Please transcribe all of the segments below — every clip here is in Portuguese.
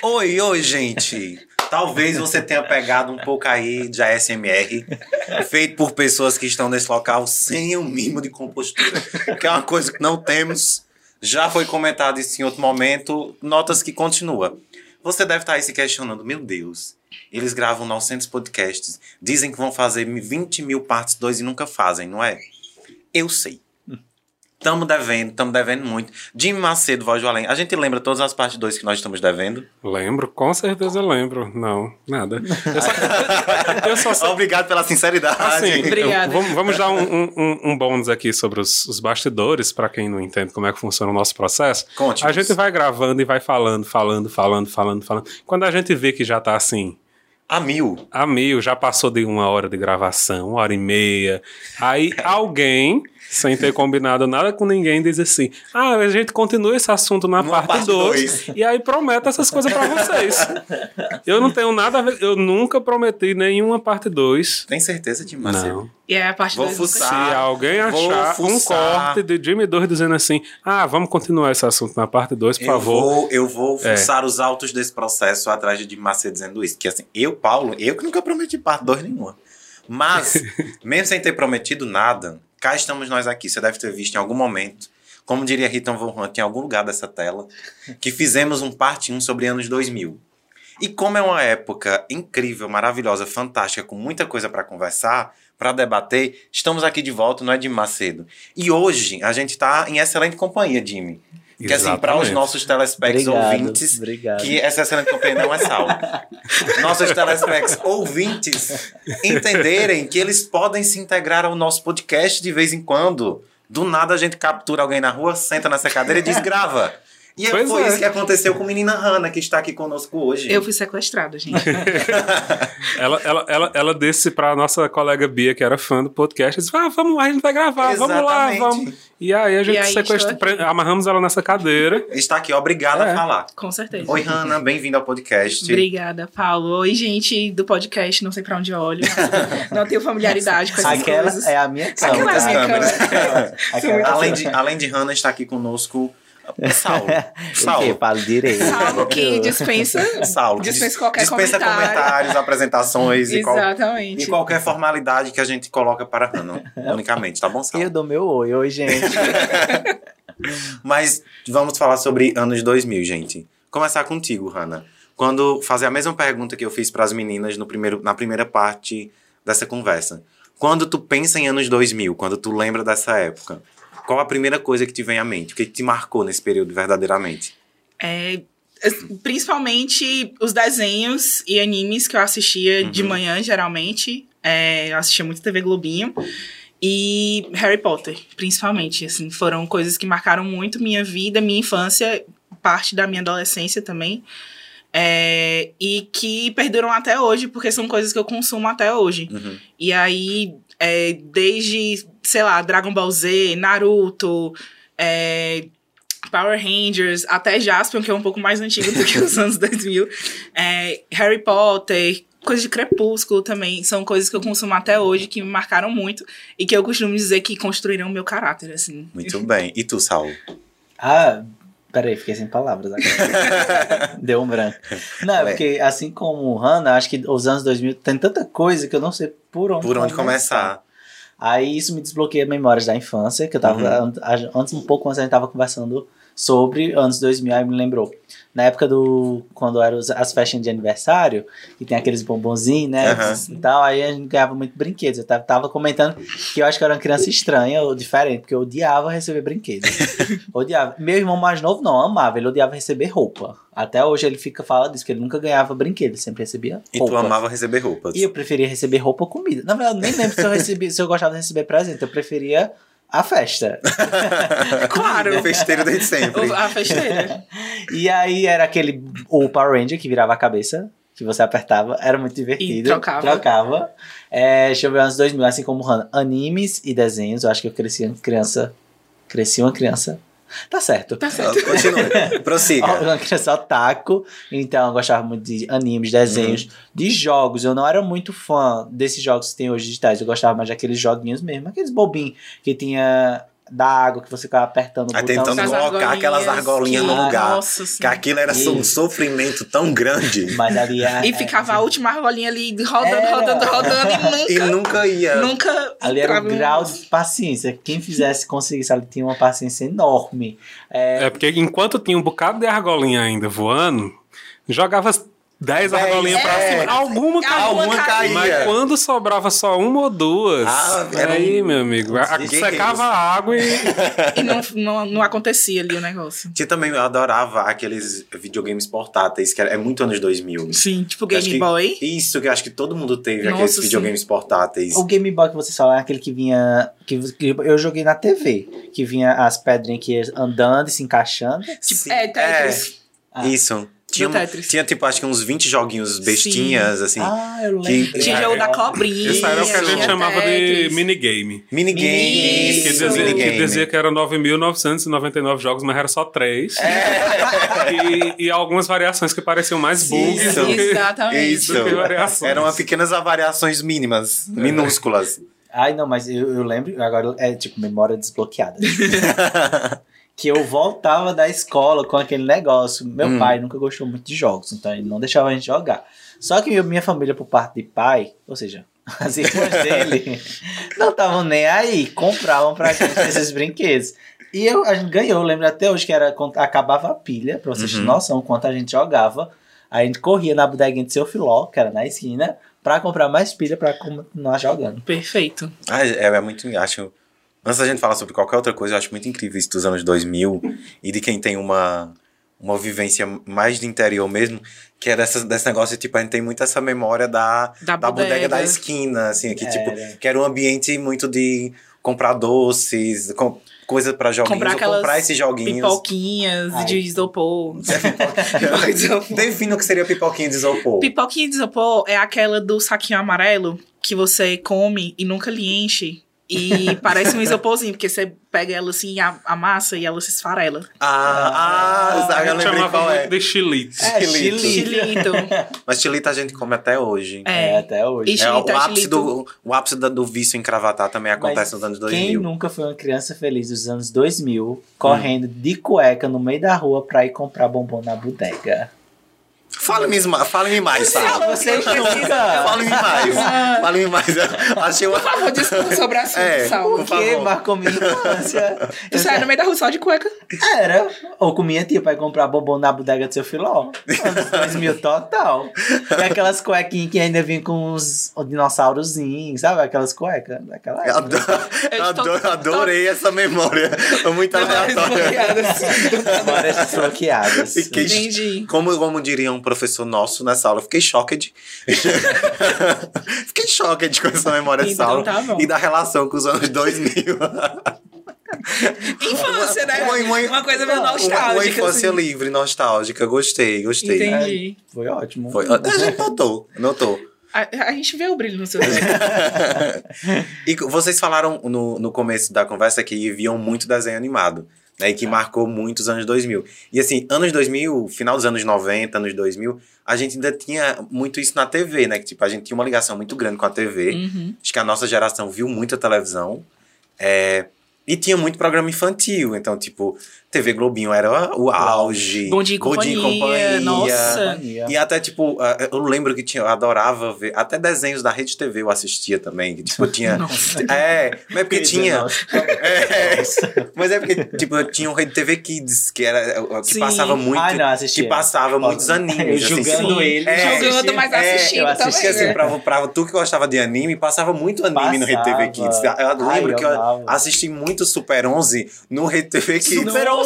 Oi, oi, gente! Talvez você tenha pegado um pouco aí de ASMR, feito por pessoas que estão nesse local sem o um mínimo de compostura, que é uma coisa que não temos. Já foi comentado isso em outro momento, notas que continua. Você deve estar aí se questionando, meu Deus, eles gravam 900 podcasts, dizem que vão fazer 20 mil partes 2 e nunca fazem, não é? Eu sei. Tamo devendo, tamo devendo muito. Jimmy Macedo, Voz do Além. A gente lembra todas as partes 2 que nós estamos devendo? Lembro, com certeza lembro. Não, nada. Eu só, eu só sei... Obrigado pela sinceridade. Assim, Obrigada. vamos, vamos dar um, um, um bônus aqui sobre os, os bastidores, para quem não entende como é que funciona o nosso processo. Conte. A gente vai gravando e vai falando, falando, falando, falando, falando. Quando a gente vê que já tá assim. A mil. A mil, já passou de uma hora de gravação, uma hora e meia. Aí alguém sem ter combinado nada com ninguém, diz assim: ah, a gente continua esse assunto na Numa parte 2 e aí prometo essas coisas para vocês. eu não tenho nada a ver, eu nunca prometi nenhuma parte 2. Tem certeza de Marcelo? Não. E é a parte 2 Se alguém achar um corte de Jimmy 2 dizendo assim: ah, vamos continuar esse assunto na parte 2, por eu favor. Vou, eu vou é. fuçar é. os autos desse processo atrás de Jimmy Macedo dizendo isso. Que assim, eu, Paulo, eu que nunca prometi parte 2 nenhuma. Mas, mesmo sem ter prometido nada, cá estamos nós aqui. Você deve ter visto em algum momento, como diria Rita Von Hunt, em algum lugar dessa tela, que fizemos um parte 1 sobre anos 2000. E como é uma época incrível, maravilhosa, fantástica, com muita coisa para conversar, para debater, estamos aqui de volta, não é de Macedo. E hoje a gente está em excelente companhia, Jimmy. Que assim, para os nossos telespecs ouvintes, obrigado. que essa excelente companhia não é sal. nossos telespecs ouvintes entenderem que eles podem se integrar ao nosso podcast de vez em quando. Do nada a gente captura alguém na rua, senta nessa cadeira e diz grava. E pois foi é. isso que aconteceu com a menina Hannah, que está aqui conosco hoje. Eu fui sequestrada, gente. ela, ela, ela, ela disse para a nossa colega Bia, que era fã do podcast, disse: ah, vamos lá, a gente vai gravar, Exatamente. vamos lá, vamos. E aí a gente sequestrou, amarramos ela nessa cadeira. Está aqui, obrigada é. a falar. Com certeza. Oi, Hannah, bem-vinda ao podcast. Obrigada, Paulo. Oi, gente do podcast, não sei para onde olho. não tenho familiaridade com essas Aquela coisas. é a minha câmera. Aquela é a minha câmera. além, de, além de Hannah, está aqui conosco Saulo. Saulo. Falo direito. Saulo que dispensa. Saulo. Dispensa qualquer dispensa comentário. comentários, apresentações Exatamente. e, qual, e qualquer formalidade que a gente coloca para Hannah, unicamente, tá bom, Saulo? Eu dou meu oi, oi, gente. Mas vamos falar sobre anos 2000, gente. Começar contigo, Hannah. Quando fazer a mesma pergunta que eu fiz para as meninas no primeiro, na primeira parte dessa conversa. Quando tu pensa em anos 2000, quando tu lembra dessa época, qual a primeira coisa que te vem à mente? O que te marcou nesse período verdadeiramente? É, principalmente os desenhos e animes que eu assistia uhum. de manhã, geralmente. É, eu assistia muito TV Globinho. E Harry Potter, principalmente. Assim, foram coisas que marcaram muito minha vida, minha infância, parte da minha adolescência também. É, e que perduram até hoje, porque são coisas que eu consumo até hoje. Uhum. E aí, é, desde sei lá, Dragon Ball Z, Naruto, é, Power Rangers, até Jaspion, que é um pouco mais antigo do que os anos 2000, é, Harry Potter, coisas de Crepúsculo também, são coisas que eu consumo até hoje, que me marcaram muito e que eu costumo dizer que construíram o meu caráter, assim. Muito bem. E tu, Saul? Ah, peraí, fiquei sem palavras agora. Deu um branco. Não, é porque assim como Hannah, acho que os anos 2000 tem tanta coisa que eu não sei por onde Por onde começar. começar. Aí isso me desbloqueia memórias da infância, que eu tava. Uhum. Antes, um pouco antes a gente tava conversando sobre anos 2000, aí me lembrou. Na época do. Quando eram as festas de aniversário, que tem aqueles bombonzinhos, né? Uhum. E tal, aí a gente ganhava muito brinquedos. Eu tava, tava, comentando que eu acho que eu era uma criança estranha ou diferente, porque eu odiava receber brinquedos. odiava. Meu irmão mais novo não, amava, ele odiava receber roupa. Até hoje ele fica falando disso, que ele nunca ganhava brinquedo, ele sempre recebia roupa. E tu amava receber roupas. E eu preferia receber roupa ou comida. Na verdade, nem lembro se eu, recebi, se eu gostava de receber presente, eu preferia a festa. claro. O festeiro desde sempre. A festeira. e aí era aquele o Power Ranger que virava a cabeça, que você apertava, era muito divertido. E trocava. Trocava. É, deixa eu ver, anos 2000, assim como animes e desenhos, eu acho que eu cresci criança, cresci uma criança Tá certo. Tá certo. Continue. Prossiga. Uma criança otaku, então eu gostava muito de animes, desenhos, uhum. de jogos. Eu não era muito fã desses jogos que tem hoje digitais. Eu gostava mais daqueles joguinhos mesmo, aqueles bobinhos que tinha da água que você ficava apertando o Aí botão. tentando colocar aquelas argolinhas no que- lugar. Nossa Que aquilo era E- um sofrimento tão grande. Mas ali a- E ficava a última argolinha ali rodando, Era. rodando, rodando e E nunca, nunca ia. nunca Ali era em- grau de paciência. Quem fizesse, conseguisse, ali tinha uma paciência enorme. É, É porque enquanto tinha um bocado de argolinha ainda voando, jogava 10 Dez, argolinhas pra é. cima. Alguma caía. Alguma caía. Mas quando sobrava só uma ou duas, Ah, era aí, um- meu amigo, a- secava a água e. E não, não, não acontecia ali o negócio. Tinha também, eu adorava aqueles videogames portáteis, que era, é muito anos 2000. Sim, tipo Game que- Boy. Isso, que eu acho que todo mundo teve, Nossa, aqueles sim. videogames portáteis. O Game Boy que você fala é aquele que vinha. Que, que eu joguei na TV. Que vinha as pedrinhas que andando e se encaixando. Tipo, Sim, é, Tetris. Ah. Isso. Tinha, Tetris. tinha, tipo, acho que uns 20 joguinhos bestinhas, assim. Ah, eu que- lembro. Tinha É, jogo é. da cobrinha. Isso era o que a gente tinha chamava de minigame. Minigames. Que dizia, que minigame. dizia que eram 9.999 jogos, mas era só 3. E, e algumas variações que pareciam mais bugs Isso. do que, Exatamente. Isso. do que variações. Eram pequenas variações mínimas, minúsculas. Ai, não, mas eu, eu lembro. Agora é tipo memória desbloqueada. que eu voltava da escola com aquele negócio. Meu Hum. pai nunca gostou muito de jogos, então ele não deixava a gente jogar. Só que minha família, por parte de pai, ou seja, as irmãs dele, não estavam nem aí, compravam pra gente esses brinquedos. E eu, a gente ganhou, eu lembro até hoje que era acabava a pilha, pra vocês terem Uhum. noção quanto a gente jogava. A gente corria na bodeguinha de seu filó, que era na esquina, pra comprar mais pilha pra continuar jogando. Perfeito. Ah, é, é muito. Acho. Antes da gente falar sobre qualquer outra coisa, eu acho muito incrível isso dos anos 2000 e de quem tem uma, uma vivência mais de interior mesmo, que é dessa, desse negócio, tipo, a gente tem muito essa memória da, Da da bodega bodega. da esquina, assim, que, tipo, Era. que era um ambiente muito de comprar doces, com, coisa pra joguinhos, Comprar aquelas comprar esses joguinhos. Pipoquinhas Ai. de isopor. De isopor. Defina o que seria pipoquinha de isopor. Pipoquinha de isopor é aquela do saquinho amarelo que você come e nunca lhe enche. E parece um isoporzinho, porque você pega ela assim, a, amassa e ela se esfarela. Ah, ah, A sabe, eu gente lembrei chamava qual é. de chilito. É, Chilito. chilito. Chilito. Mas chilita a gente come até hoje. É, É. até hoje. E É, o, Chilita, ápice chilito. do, o ápice do vício em cravatar também acontece nos anos 2000. Quem nunca foi uma criança feliz dos anos 2000, correndo de cueca no meio da rua pra ir comprar bombom na bodega? Fale-me ma- fale-me mais, Sara. Vocês nunca. Fale-me mais. Fale-me mais. Eu Achei uma... Por favor, discuta sobre assunto, É, Saulo. por favor. marcou minha infância. Tu sai no meio da rua só de cueca. Era. Ou com minha tia pra ir comprar bombom na bodega do seu filó. Anos 2000 total. E aquelas cuequinhas que ainda vinham com uns dinossaurozinhos, sabe? Aquelas cuecas daquela Eu adorei essa memória. Foi muito aleatória. Memórias desbloqueadas. Entendi. Como, como diria um professor nosso nessa aula, eu fiquei choqued. fiquei choqued com essa memória dessa Então aula. tá. E da relação com os anos 2000. Infância, né? Uma- uma- Uma coisa meio Uma, nostálgica. uma infância assim. livre, nostálgica. Gostei, gostei. Entendi. Foi ótimo. Foi, a gente notou, notou. A, a gente vê o brilho no seu olho. E vocês falaram no, no começo da conversa que viam muito desenho animado, né? E que marcou muito os anos 2000. E assim, anos 2000, final dos anos 90, anos 2000, a gente ainda tinha muito isso na TV, né? Que tipo, a gente tinha uma ligação muito grande com a TV. Uhum. Acho que a nossa geração viu muita televisão. É, e tinha muito programa infantil. Então, tipo, TV Globinho era o auge. Bom Dia e Companhia, nossa. Companhia. E até, tipo, eu lembro que tinha, eu adorava ver. Até desenhos da Rede TV eu assistia também. que, Tipo, tinha. Nossa. É, mas é porque tinha. Nossa. É, mas é porque, tipo, tinha o Rede TV Kids, que era o que Sim. passava muito. Ah, não, assistia. que passava muitos animes. Eu assim, julgando ele. É, Julgando, mas é, assistindo eu assisti também. Porque assim, pra, pra tu que gostava de anime, passava muito anime no Rede TV Kids. Passava. Eu lembro Ai, que eu eu amava. assisti muito Super 11 no Rede TV Kids. Super 11!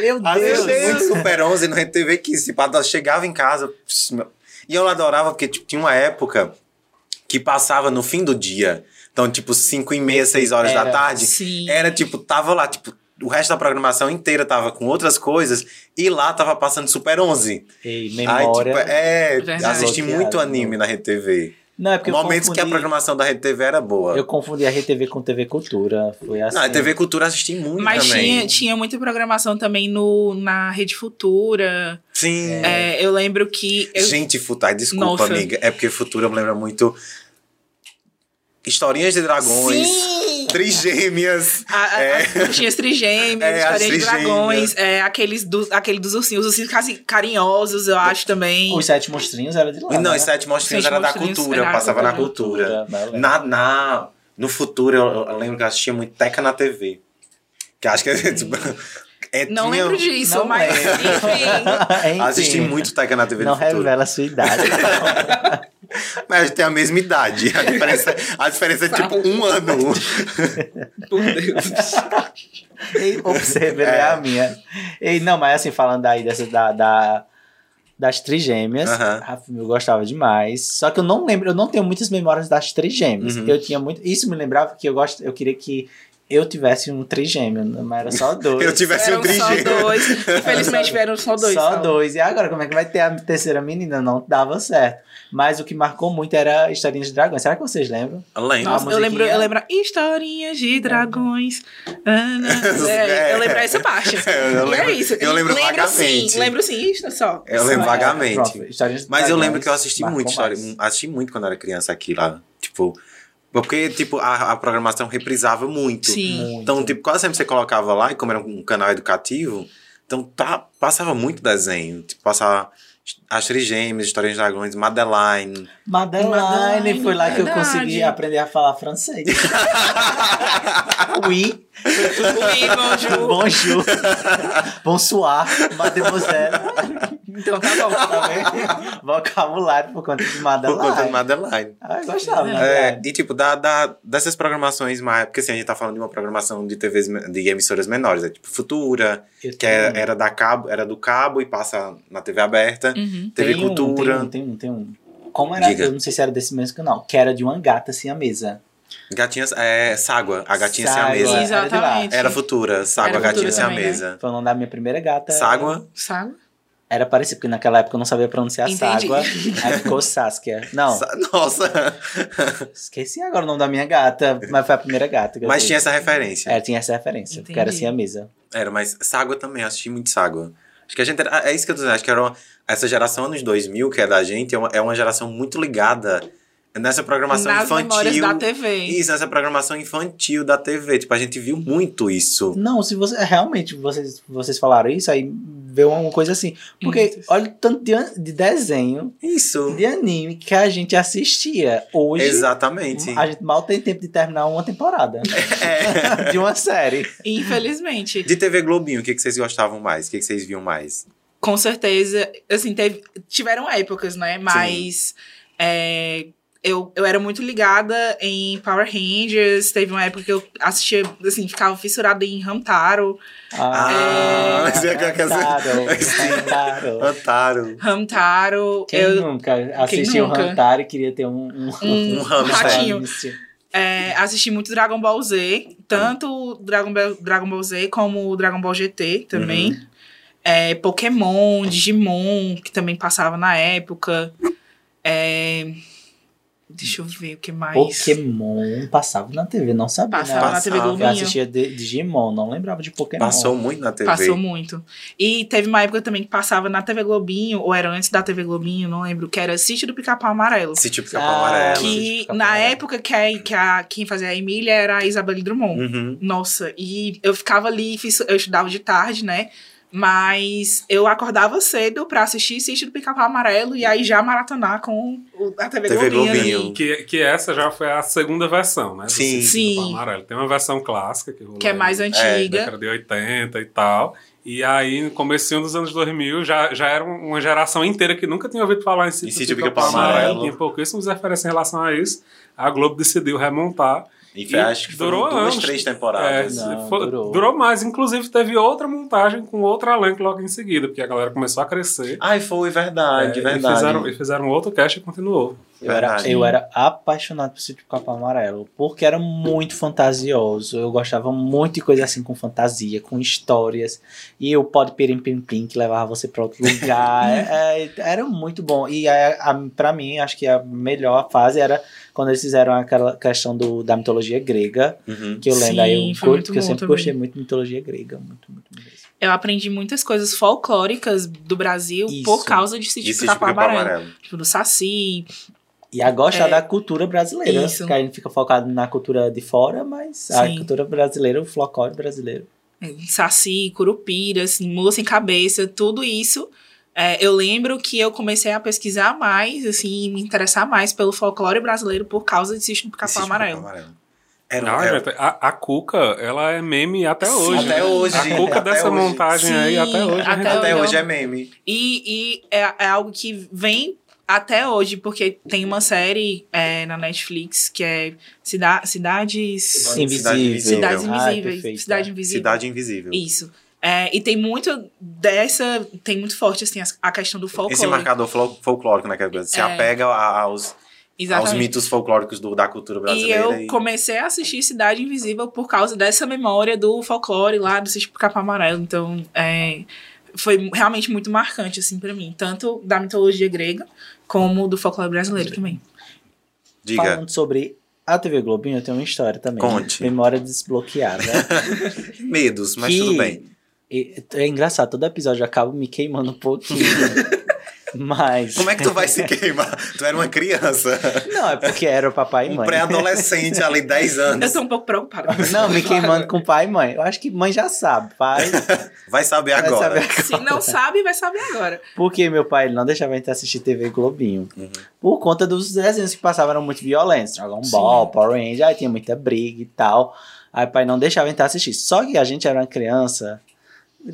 Meu Assisti Deus! muito Super 11 no Rede TV Kids. Tipo, eu chegava em casa. meu- E eu adorava, porque tipo, tinha uma época que passava no fim do dia. Então, tipo, 5 e meia, 6 horas da Era. tarde. Sim. Era tipo, tava lá, tipo, o resto da programação inteira tava com outras coisas. E lá tava passando Super 11. Ei, Aí, memória. tipo, é, Verdade. assisti muito anime na Rede TV. Não, é porque eu Momentos que a confundi- programação da Rede TV era boa. Eu confundi a RTV com TV Cultura. Foi assim. Não, a TV Cultura assisti muito Mas também. tinha, tinha muita programação também no, na Rede Futura. Sim. É, eu lembro que. Eu, Gente, Futai, desculpa, Nossa. amiga. É porque Futura me lembra muito. Historinhas de Dragões. Sim! Trigêmeas. A, a, é. As bruxinhas trigêmeas, É, história de dragões, é, aqueles do, aquele dos ursinhos, os ursinhos carinhosos, eu acho também. Os sete monstrinhos era de lá. Não, né? os Sete Monstrinhos Sete era da Monstrinhos cultura, era passava na da cultura. né. Na, na, no futuro, eu, eu lembro que eu assistia muito Teca na TV. Que acho que é tipo. É, Não tinha- lembro disso, Não mas lembro. enfim. Enfim, Assisti muito Teca na TV Não no futuro. revela a sua idade. Mas a gente tem a mesma idade. A diferença, a diferença é tipo um ano. Por Deus. Ei, Observe, É. é a minha. Ei, não, mas assim, falando aí dessa, da, da- das trigêmeas, a- eu gostava demais. Só que eu não lembro, eu não tenho muitas memórias das trigêmeas. Uhum. Eu tinha muito. Isso me lembrava que eu gosto, eu queria que eu tivesse um trigêmeo, mas era só dois. Eu tivesse um Eram só trigêmeo. dois. Infelizmente vieram só dois. Só Saulo. dois. E agora, como é que vai ter a terceira menina? Não dava certo. Mas o que marcou muito era Historinhas de Dragões. Será que vocês lembram? Lembro. Nossa, eu lembro, eu lembro historinhas de dragões. Ah, é, eu lembro essa parte. Eu e lembro- é isso. eu lembro sim, vagamente. lembro sim, isso só. Eu lembro Só. vagamente. Pronto, Historinhas de Mas eu lembro que eu assisti muito história. Assisti muito quando era criança aqui lá. Tipo. Porque, tipo, a, a programação reprisava muito. Sim. Muito. Então, tipo, quase sempre você colocava lá, e como era um canal educativo, então tá, passava muito desenho. Tipo, passava as trigêmeas, Histórias de Dragões, Madeline. Madeline, Madeline, foi lá que eu consegui aprender a falar francês. oui, Oui, bonjour. bonjour, bonsoir, mademoiselle. Então tá bom. Tá? Vocabulário por conta de Por Madeline. conta de Madeline. Ah, eu gostava, É, Madeline. e tipo, da, da, dessas programações mais. Porque assim, a gente tá falando de uma programação de TVs, de emissoras menores, é tipo Futura, Eu que é- tenho- era, da cabo, era do cabo e passa na TV aberta. Uhum. TV tem um, Cultura. Tem um, tem um, tem um. Como era? Diga. Eu não sei se era desse mesmo canal. Que era de uma gata assim a mesa. Gatinhas. É, Ságua, a gatinha sem a Ságua. mesa. Era. Exatamente. Era Futura, Ságua, Era a gatinha sem a também, né? mesa. Foi o nome da minha primeira gata. Ságua. Sabe? Era parecido, porque naquela época eu não sabia pronunciar Entendi. Ságua. Aí ficou Saskia. Não, Sa- Nossa! esqueci agora o nome da minha gata, mas foi a primeira gata. Mas tinha essa referência. É, tinha essa referência, porque era Entendi. assim a mesa. Era, mas Ságua também, eu assisti muito Ságua. Acho que a gente era, é isso que eu tô dizendo, acho que era uma- essa geração anos 2000, que é da gente, é uma, é uma geração muito ligada nessa programação Nas infantil. da TV. Isso, nessa programação infantil da TV. Tipo, a gente viu muito isso. Não, se você realmente vocês, vocês falaram isso, aí veio uma coisa assim. Porque olha o tanto de, de desenho, Isso. de anime que a gente assistia. Hoje, Exatamente. a gente mal tem tempo de terminar uma temporada É. de uma série. Infelizmente. De TV Globinho, o que, que vocês gostavam mais? O que, que vocês viam mais? Com certeza, assim, teve, tiveram épocas, né? Mas é, eu, eu era muito ligada em Power Rangers. Teve uma época que eu assistia, assim, ficava fissurada em Hamtaro. Ah, É. quer- Hantaro, Hantaro. Antaro. Hamtaro, Quem eu nunca assistiu nunca? o Hantaro e queria ter um, um, um, Um ratinho. É, assisti muito Dragon Ball Z, tanto o Dragon Ball, Dragon Ball Z como o Dragon Ball GT também. Uhum. É, Pokémon, Digimon, que também passava na época. É, deixa eu ver o que mais. Pokémon passava na TV, não sabia. Passava né? na TV Passava. Eu Globinho. assistia de- Digimon, não lembrava de Pokémon. Passou muito na TV. Passou muito. E teve uma época também que passava na TV Globinho, ou era antes da TV Globinho, não lembro, que era Sítio do Pica-Pau Amarelo. Sítio Pica-Pau Ah, Amarelo. Que Pica-Pau na Amarelo. época que, a, que a, quem fazia a Emília era a Isabelle Drummond. Uhum. Nossa, e eu ficava ali, fiz- eu estudava de tarde, né? Mas eu acordava cedo pra assistir Sítio do Pica-Pau Amarelo e aí já maratonar com o- a TV, TV Globinho. Que, que essa já foi a segunda versão, né? Sim. Sim. Amarelo. Tem uma versão clássica que, rolou Que é mais aí, antiga. década de 80 e tal. E aí, no comecinho dos anos 2000, já, já era uma geração inteira que nunca tinha ouvido falar em Sítio, Sítio do Pica-Pau Amarelo. Amarelo. Tinha pouquíssimas referências em relação a isso. A Globo decidiu remontar. E foi, acho que foram durou duas, anos. três É, temporadas. Não, foi- durou. durou mais. Inclusive, teve outra montagem com outro elenco logo em seguida, porque a galera começou a crescer. Ai, foi verdade, É, verdade. E fizeram, e fizeram outro cast e continuou. Eu era, Verdade. eu era apaixonado por Sítio Pica-Pau Amarelo, porque era muito fantasioso. Eu gostava muito de coisa assim com fantasia, com histórias. E o Pode Pirim Pim Pim, que levava você pra outro lugar. É, é, era muito bom. E a, a, pra mim, acho que a melhor fase era quando eles fizeram aquela questão do, da mitologia grega. Uhum. Que eu lembro, Sim, aí eu, curto, muito que eu sempre também. gostei muito de mitologia grega. Muito, muito mesmo. Eu aprendi muitas coisas folclóricas do Brasil Isso. por causa de Sítio Pica-Pau Pica-Pau Amarelo. Amarelo. Tipo, do Saci, E a gostar É. da cultura brasileira. Isso. Que a gente fica focado na cultura de fora, mas a Sim. cultura brasileira, o folclore brasileiro. Saci, curupira, assim, mula sem cabeça, tudo isso. É, eu lembro que eu comecei a pesquisar mais, assim, me interessar mais pelo folclore brasileiro por causa de do Pica-Pau Amarelo. Amarelo. Era, Não, era- gente, a, a Cuca, ela é meme até Sim. hoje. Até hoje. A Cuca Até dessa hoje. montagem aí, Sim, até hoje. até gente- até hoje. hoje é meme. E, e é, é algo que vem até hoje, porque tem uma série é, na Netflix que é Cida Cidades. Cidade Invisível. Invisível. Cidades Invisíveis. perfeito, Cidade é. Invisível. Cidade Invisível. Isso. É, e tem muito dessa. Tem muito forte, assim, as- a questão do folclore. Esse marcador fol- folclórico, né? que é Se É. apega a- aos, aos mitos folclóricos do- da cultura E brasileira. eu comecei a assistir Cidade Invisível por causa dessa memória do folclore lá do Sítio Capa Amarelo. Então, é, foi realmente muito marcante, assim, pra mim. Tanto da mitologia grega, como do folclore brasileiro também. Diga. Falando sobre a TV Globinho, eu tenho uma história também. Conte. Memória desbloqueada. Medos, mas Que- tudo bem. É engraçado, todo episódio eu acabo me queimando um pouquinho. Mas. Como é que tu vai se queimar? Tu era uma criança. Não, é porque era o papai e Um mãe. pré-adolescente ali, 10 Eu anos. tô um pouco preocupada. Não, me queimando com pai e mãe. Eu acho que mãe já sabe. Pai Vai saber vai agora. saber agora. Se não sabe, vai saber agora. Porque meu pai ele não deixava a gente assistir TV Globinho. Uhum. Por conta dos desenhos que passavam eram muito violentos. Dragon Ball, Power Ranger, aí tinha muita briga e tal. Aí o pai não deixava a gente assistir. Só que a gente era uma criança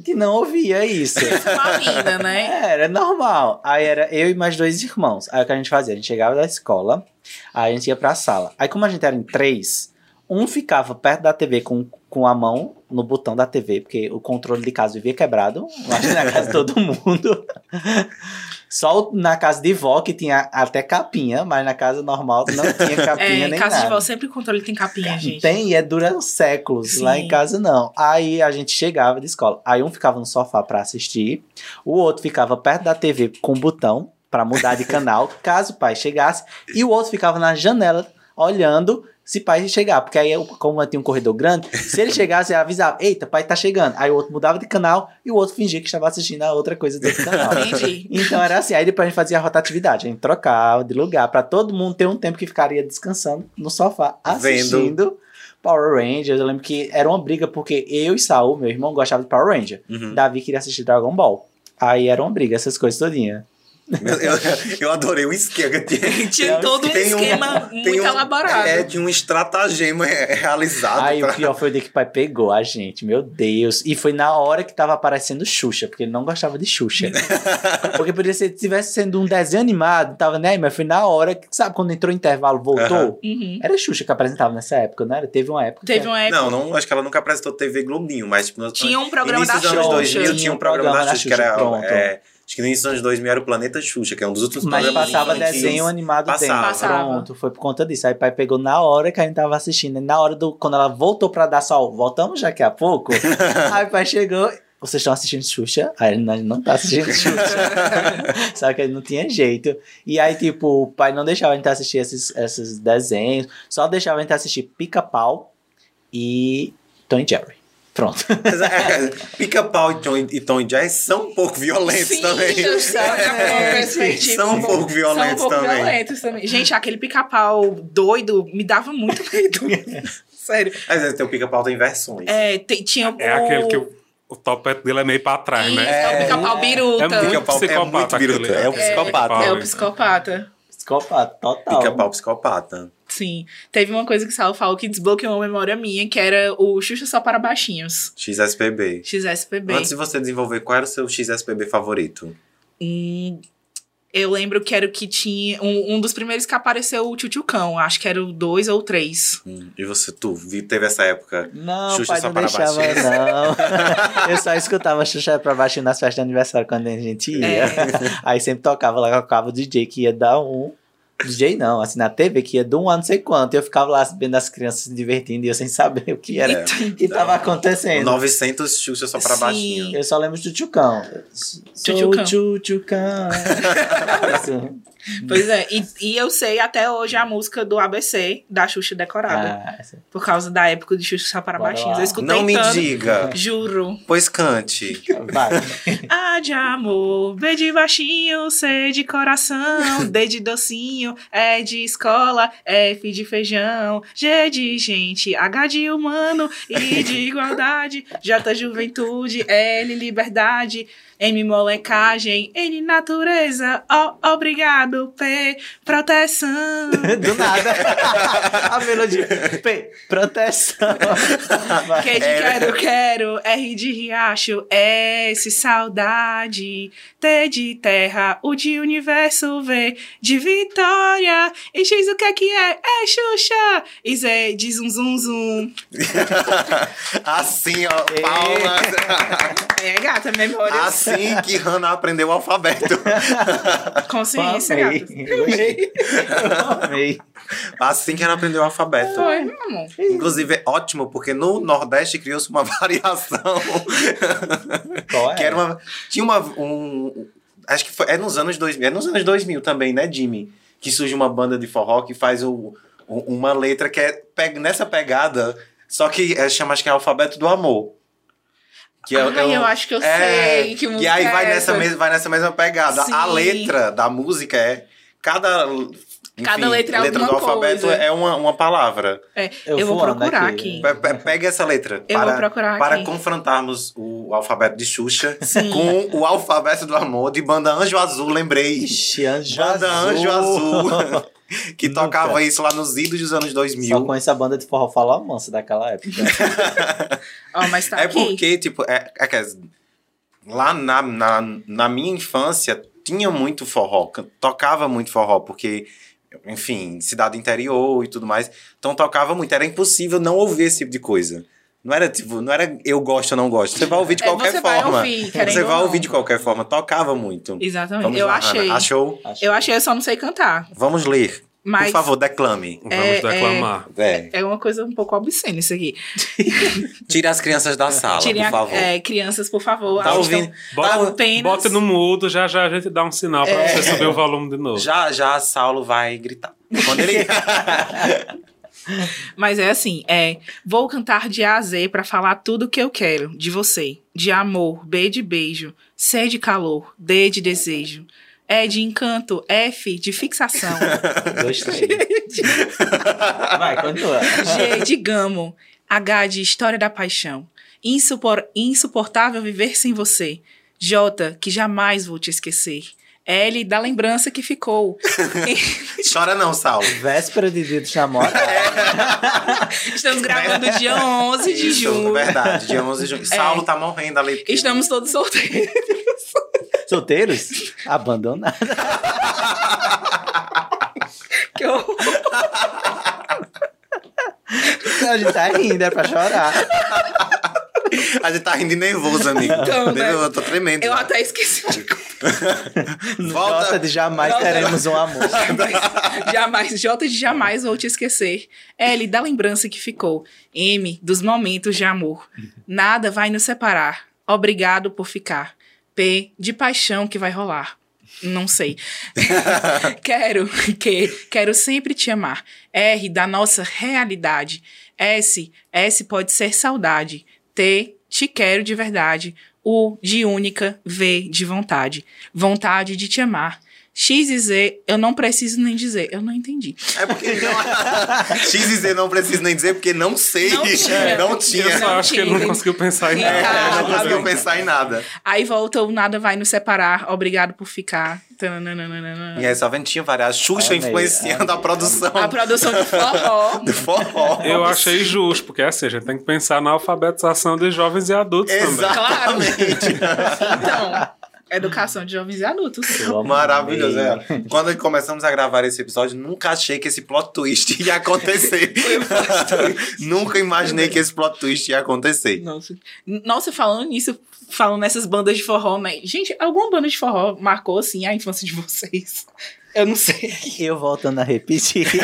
que não ouvia isso. Uma linda, né? É, era normal. Aí era eu e mais dois irmãos. Aí o que a gente fazia? A gente chegava da escola, aí a gente ia pra sala. Aí como a gente era em três, um ficava perto da TV com, com a mão no botão da TV, porque o controle de casa vivia quebrado. Eu acho que na casa de todo mundo. Só na casa de vó que tinha até capinha, mas na casa normal não tinha capinha É, nem casa nada. de vó sempre o controle tem capinha, gente. Tem, e é dura séculos. Lá em Sim. casa, não. Aí a gente chegava de escola. Aí um ficava no sofá pra assistir, o outro ficava perto da TV com o botão pra mudar de canal, caso o pai chegasse, e o outro ficava na janela olhando se o pai chegar. Porque aí, eu- como tinha um corredor grande, se ele chegasse, ele avisava: Eita, pai tá chegando. Aí o outro mudava de canal e o outro fingia que estava assistindo a outra coisa do outro canal. Entendi. Então era assim, aí depois a gente fazia a rotatividade, a gente trocava de lugar pra todo mundo ter um tempo que ficaria descansando no sofá, assistindo Power Rangers. Eu lembro que era uma briga porque eu e Saul, meu irmão, gostava de Power Ranger. Uhum. Davi queria assistir Dragon Ball. Aí era uma briga, essas coisas todinhas. Eu, eu- eu adorei o esquema. Tinha, Tinha todo um um- esquema tem muito um- elaborado. É, de um estratagema realizado. Aí pra- o pior foi o que o pai pegou a gente, meu Deus. E foi na hora que tava aparecendo Xuxa, porque ele não gostava de Xuxa. porque poderia ser, se tivesse sendo um desenho animado, tava, né? Mas foi na hora que, sabe, quando entrou o intervalo, voltou. Uhum. Era Xuxa que apresentava nessa época, não era? Teve uma época. Teve uma época. Não, não, acho que ela nunca apresentou TV Globinho, mas tipo, Tinha um programa da Xuxa. 2000 tinha um programa da Xuxa, que era. pronto. é, acho que no início dos anos 2000 era o Planeta Xuxa, que é um dos últimos Mas programas passava desenho animado Passava. dentro. Passava. Pronto, foi por conta disso. Aí o pai pegou na hora que a gente tava assistindo. E na hora do. Quando ela voltou pra dar só, o voltamos daqui a pouco. aí o pai chegou. Vocês estão assistindo Xuxa? Aí ele não, tá assistindo Xuxa. Só que ele não tinha jeito. E aí, tipo, o pai não deixava a gente assistir esses, esses desenhos. Só deixava a gente assistir Pica-Pau e Tom e Jerry. Pronto. Mas, é, Pica-pau e Tom, e Tom e Jerry são um pouco violentos Sim, também. sei, É, São um pouco violentos São um pouco também. violentos também. Gente, aquele pica-pau doido me dava muito medo. Sério. Às vezes tem o pica-pau tem versões. É, tem- tinha É o... aquele que o, o topete dele é meio pra trás, Isso, né? é o pica-pau biruta. É muito Pica-pau é psicopata muito biruta, aquele. é o É, psicopata. É o psicopata. Psicopata, total. Pica-pau psicopata. Sim. Teve uma coisa que o Sal falou que desbloqueou uma memória minha, que era o Xuxa só para baixinhos. XSPB. XSPB. Antes de você desenvolver, qual era o seu XSPB favorito? Hum, eu lembro que era o que tinha. Um, um dos primeiros que apareceu o Tchutchucão. Acho que era o 2 ou 3. Hum, E você, tu, teve essa época? Não, Xuxa pai só não para deixava, baixinhos. não. Eu só escutava Xuxa pra baixo nas festas de aniversário quando a gente ia. É. Aí sempre tocava lá, colocava o DJ que ia dar um. DJ não, assim, na TV que ia dar um ano não sei quanto. E eu ficava lá vendo as crianças se divertindo e eu sem saber o que era. É. O que tava acontecendo. 900 Xuxa só para Sim. baixinho. Eu só lembro do Tchutchucão. Tchutchucão. Sou Tchutchucão. Isso. Pois é. E, e eu sei até hoje a música do ABC da Xuxa decorada. Ah, essa- Por causa da época de Xuxa para baixinhos. Eu escutei Não me tanto. diga. Juro. Pois cante. Vai. A de amor, B de baixinho, C de coração, D de docinho, rainho, é de escola, F de feijão, G de gente, H de humano, I de igualdade, J juventude, L liberdade, M molecagem, N natureza, O obrigado, P proteção. Do nada. A melodia. P, proteção. Q de quero, quero, R de riacho, S saudade, T de terra, U de universo, V de vitória, e X o que é que é? É Xuxa, e Z de zum zum zum. assim, ó, palmas. É, gata, memória. Assim que Hannah aprendeu o alfabeto. Consciência, Amei. Amei. Amei. Assim que ela aprendeu o alfabeto. Foi, meu amor. Inclusive, é ótimo, porque no Nordeste criou-se uma variação. Qual é? que era uma. Tinha uma. Um, acho que foi. É nos anos 2000. É nos anos 2000 também, né, Jimmy? Que surge uma banda de forró que faz o, o- uma letra que é pe- nessa pegada, só que é, chama, acho que é Alfabeto do Amor. Que Ai, eu acho que eu sei que E música aí vai é nessa, essa. mesma, vai nessa mesma pegada. A Sim. letra da música é. Cada. Cada letra é do alguma alfabeto coisa. é uma, uma palavra. É, Eu eu, vou procurar aqui. aqui. Pe- pe- Pega essa letra. Eu para, vou procurar Para aqui. confrontarmos o alfabeto de Xuxa Sim. com o alfabeto do amor de banda Anjo Azul, lembrei. Ixi, Anjo Banda Anjo Azul. Que Nunca. tocava isso lá nos idos dos anos Só 2000. conheço a banda de forró Fala Mansa daquela época. Ó, mas tá É aqui. porque, tipo, é, é que as- lá na, na, na minha infância tinha muito forró, tocava muito forró, porque, enfim, cidade interior e tudo mais. Então tocava muito. Era impossível não ouvir esse tipo de coisa. Não era tipo, não era eu gosto ou não gosto. Você vai ouvir de É, qualquer você vai forma. ouvir, querendo você ou vai não. ouvir de qualquer forma. Tocava muito. Exatamente. Vamos eu lá, achei. Hannah. Achou? Acho Eu achei, eu só não sei cantar. Vamos ler. Mas Por favor, declame. Vamos É, declamar. É. é uma coisa um pouco obscena isso aqui. Tire as crianças da sala, Tirem por a- favor. é, crianças, por favor. Tá ouvindo? Bota, apenas- bota no mudo, já já a gente dá um sinal pra você subir o volume de novo. Já, já Saulo vai gritar. Quando ele. Mas é assim, é, vou cantar de A a Z pra falar tudo o que eu quero de você. De amor, B de beijo, C de calor, D de desejo, E de encanto, F de fixação, Gostei. Vai, continua. G de gamo, H de história da paixão, Insupor- insuportável viver sem você, J que jamais vou te esquecer, L da lembrança que ficou. Chora não, Saulo. Véspera de dia dos namorados. Estamos gravando dia 11 de Isso, junho. verdade. Dia 11 de junho. Saulo tá morrendo ali. porque- Estamos todos solteiros. Solteiros? Abandonados. Que horror. A gente tá rindo, é pra chorar. A gente tá rindo de nervoso, amigo. Então, né? Eu tô tremendo. Eu até esqueci de Volta. Volta de jamais Volta. teremos um amor. jamais. J de jamais vou te esquecer. L da lembrança que ficou. M dos momentos de amor. Nada vai nos separar. Obrigado por ficar. P de paixão que vai rolar. Não sei. quero que quero sempre te amar. R da nossa realidade. S S pode ser saudade. T te quero de verdade. U de única, V de vontade. Vontade de te amar. X e Z, eu não preciso nem dizer. Eu não entendi. É porque não... X e Z não preciso nem dizer, porque não sei. Não tinha. Não Eu tinha. só acho que ele não tinha. conseguiu pensar em É, nada. É, não tá conseguiu pensar em nada. Aí volta o Nada Vai Nos Separar. Obrigado por ficar. E aí, só vendo, tinha várias. Xuxa influenciando a amei. produção A produção de forró. do forró. Eu achei justo, porque assim, a gente tem que pensar na alfabetização de jovens e adultos também. Exatamente. Então, educação de jovens e adultos. Maravilhoso. É. Quando começamos a gravar esse episódio, nunca achei que esse plot twist ia acontecer. nunca imaginei que esse plot twist ia acontecer. Nossa. Nossa, falando nisso, falando nessas bandas de forró, né? Gente, alguma banda de forró marcou, assim, a infância de vocês? Eu não sei. Eu voltando a repetir.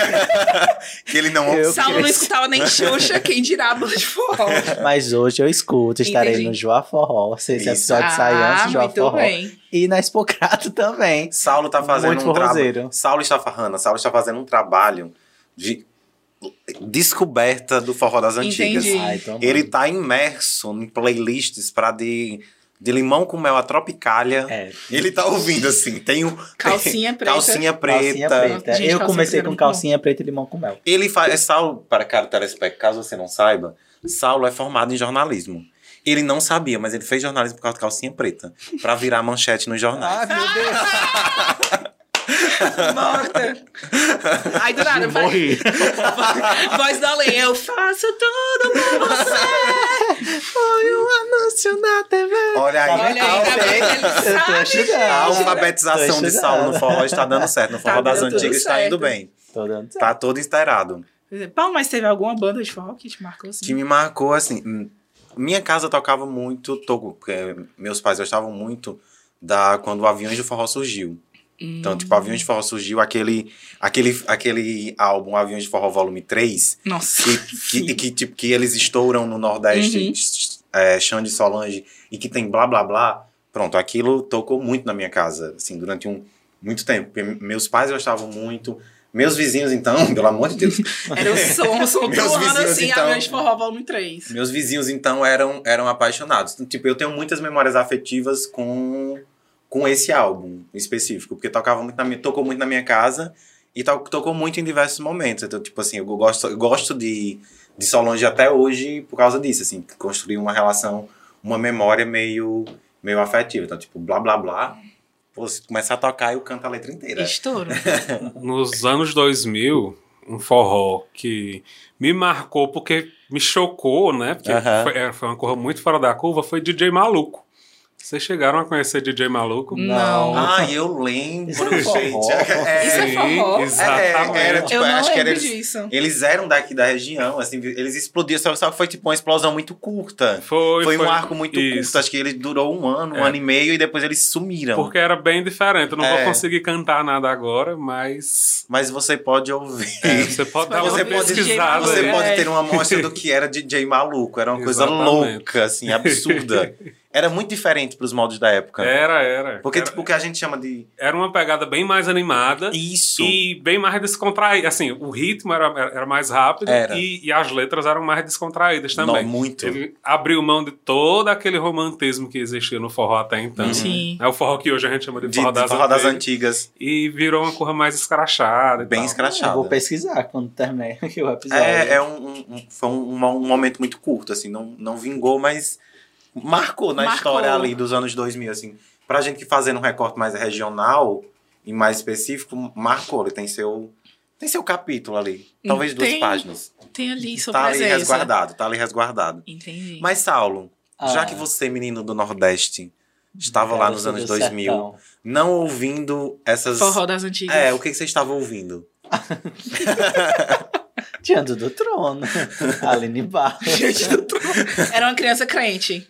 Que ele não. Eu- Saulo não escutava nem Xuxa, quem dirá a banda de forró. Mas hoje eu escuto, estarei Entendi. no Joa Forró. Se esse Isso. episódio sair antes do Joa Ah, muito Forró. bem. E na Expocrato também. Saulo tá fazendo Muito um trabalho. Saulo está farrando. Saulo está fazendo um trabalho de descoberta do forró das antigas. Entendi. Ah, então Ele mano. tá imerso em playlists para de de limão com mel a tropicália. É. Ele tá ouvindo assim, tem um Calcinha preta. calcinha preta. Calcinha preta. Gente, eu calcinha comecei preta é com calcinha preta e limão com mel. Ele faz. É Saulo, para cara telespect, caso você não saiba, Saulo é formado em jornalismo. Ele não sabia, mas ele fez jornalismo por causa de calcinha preta. Pra virar manchete nos jornais. meu Deus. Morta. Aí do nada, vai. Morri. Voz da lei, eu faço tudo por você. Foi um anúncio na TV. Olha aí, Olha aí, ele tô sabe, a alfabetização de Saulo no forró está dando certo. No forró Tá das antigas está indo bem. Tô dando certo. Tá todo inteirado. Paulo, mas teve alguma banda de forró que te marcou assim? que me marcou assim. hum, Minha casa tocava muito toco, porque meus pais gostavam muito da quando o Aviões de Forró surgiu. Então, tipo, Aviões de Forró surgiu aquele aquele aquele álbum Aviões de Forró Volume 3, Nossa. que que, que, tipo que eles estouram no Nordeste, Uhum. é, Xande Solange e que tem blá blá blá. Pronto, aquilo tocou muito na minha casa, assim, durante um muito tempo. Meus pais gostavam muito, meus vizinhos então, pelo amor de Deus, Era o som, o som Meus vizinhos, assim, então. Aviões de Forró Volume 3. Meus vizinhos, então, eram, eram apaixonados. Tipo, eu tenho muitas memórias afetivas com, com esse álbum específico, porque tocava muito na minha, tocou muito na minha casa e to, tocou muito em diversos momentos. Então, tipo assim, eu gosto, eu gosto de, de Solange até hoje por causa disso, assim, construir uma relação, uma memória meio, meio afetiva. Então, tipo, blá blá blá. Pô, se começar a tocar, eu canto a letra inteira. Estouro. Nos anos 2000, um forró que me marcou porque me chocou, né? Porque Aham. foi, é, foi uma coisa muito fora da curva, foi DJ Maluco. Vocês chegaram a conhecer DJ Maluco? Não. Ah, eu lembro, Isso é forró. gente. É, Isso é forró? exatamente. É, era, tipo, eu não acho que lembro era eles- disso. Eles eram daqui da região, assim, eles explodiram, só, que foi tipo uma explosão muito curta. Foi, Foi, um arco muito isso. curto, acho que ele durou um ano, um É. ano e meio, e depois eles sumiram. Porque era bem diferente. Eu não É. vou conseguir cantar nada agora, mas Mas você pode ouvir. é, você pode dar Você uma pode- pesquisada. Você É. pode ter uma amostra do que era DJ maluco, era uma coisa Exatamente. louca, assim, absurda. Era muito diferente pros moldes da época. Era, era. Porque, era, tipo, o que a gente chama de. era uma pegada bem mais animada. Isso. E bem mais descontraída. Assim, o ritmo era, era mais rápido Era. E, e as letras eram mais descontraídas também. Não, muito. Ele abriu mão de todo aquele romantismo que existia no forró até então. Sim. É o forró que hoje a gente chama de De, forró, de das, forró das antigas. antigas. E virou uma coisa mais escrachada. Bem escrachada. Eu vou pesquisar quando terminar aqui o episódio. É, é um, um- foi um, um- um momento muito curto, assim, não, não vingou, mas marcou na Marcou. história ali dos anos 2000, assim. Pra gente que fazendo um recorte mais regional e mais específico, marcou, ele tem seu, tem seu capítulo ali. Talvez duas Tem páginas. Tem ali sua Tá ali presença. resguardado, tá ali resguardado. Entendi. Mas, Saulo, já Ah. que você, menino do Nordeste, estava lá nos anos do 2000, sertão. não ouvindo essas... Forró das antigas. É, o que, que você estava ouvindo? Diante do trono. Aline Barros. Diante do trono. Era uma criança crente.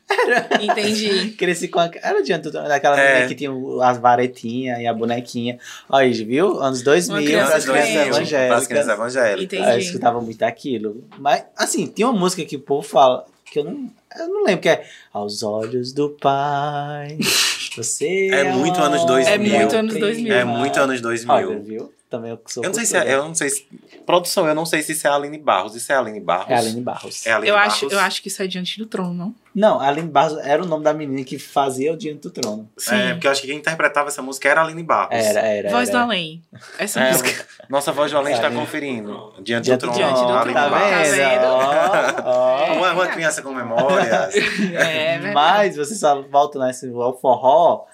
Entendi. Cresci com a... Era diante do trono, daquela É. menina que tinha as varetinhas e a bonequinha. Olha, aí, viu? Anos 2000, Uma criança pras crianças crente. evangélicas. Para as crianças evangélicas. Entendi. Eu escutava muito aquilo. Mas, assim, tem uma música que o povo fala que eu não, eu não lembro, que é Aos Olhos do Pai. Você É muito uma anos 2000. É muito anos 2000. É muito anos 2000. Olha, viu? Também eu sou Eu não sei se é, eu não sei se, produção, eu não sei se isso é a Aline Barros. Isso é a Aline Barros? É a Aline Barros. É a Aline Eu Barros? acho, eu acho que isso é diante do trono, não? Não, a Aline Barros era o nome da menina que fazia o Diante do Trono. Sim. É, porque eu acho que quem interpretava essa música era a Aline Barros. Era, era. Voz do era. Além. Essa É, música. nossa voz de além está É, conferindo. Diante, Diante do do trono, Diante do Trono, Aline tá Barros. vendo? Ó, ó. Uma, uma criança com memórias. É, verdade. Mas você só volta nesse forró.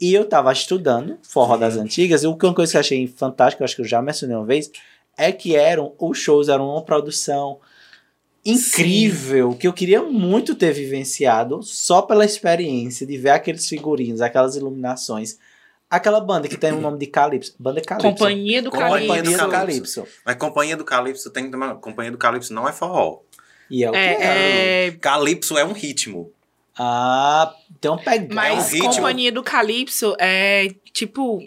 E eu tava estudando forró das antigas. E uma coisa que eu achei fantástica, eu acho que eu já mencionei uma vez, é que eram os shows, eram uma produção incrível, que eu queria muito ter vivenciado só pela experiência de ver aqueles figurinos, aquelas iluminações. Aquela banda que tem o nome de Calypso. Banda Calypso. Companhia do Calypso. Companhia do Calypso. Mas Companhia do Calypso tem que tomar. Companhia do Calypso não é forró. E é o que é. É, é, Calypso é um ritmo. Ah, tem um pegada. mas um ritmo. Companhia do Calypso é tipo.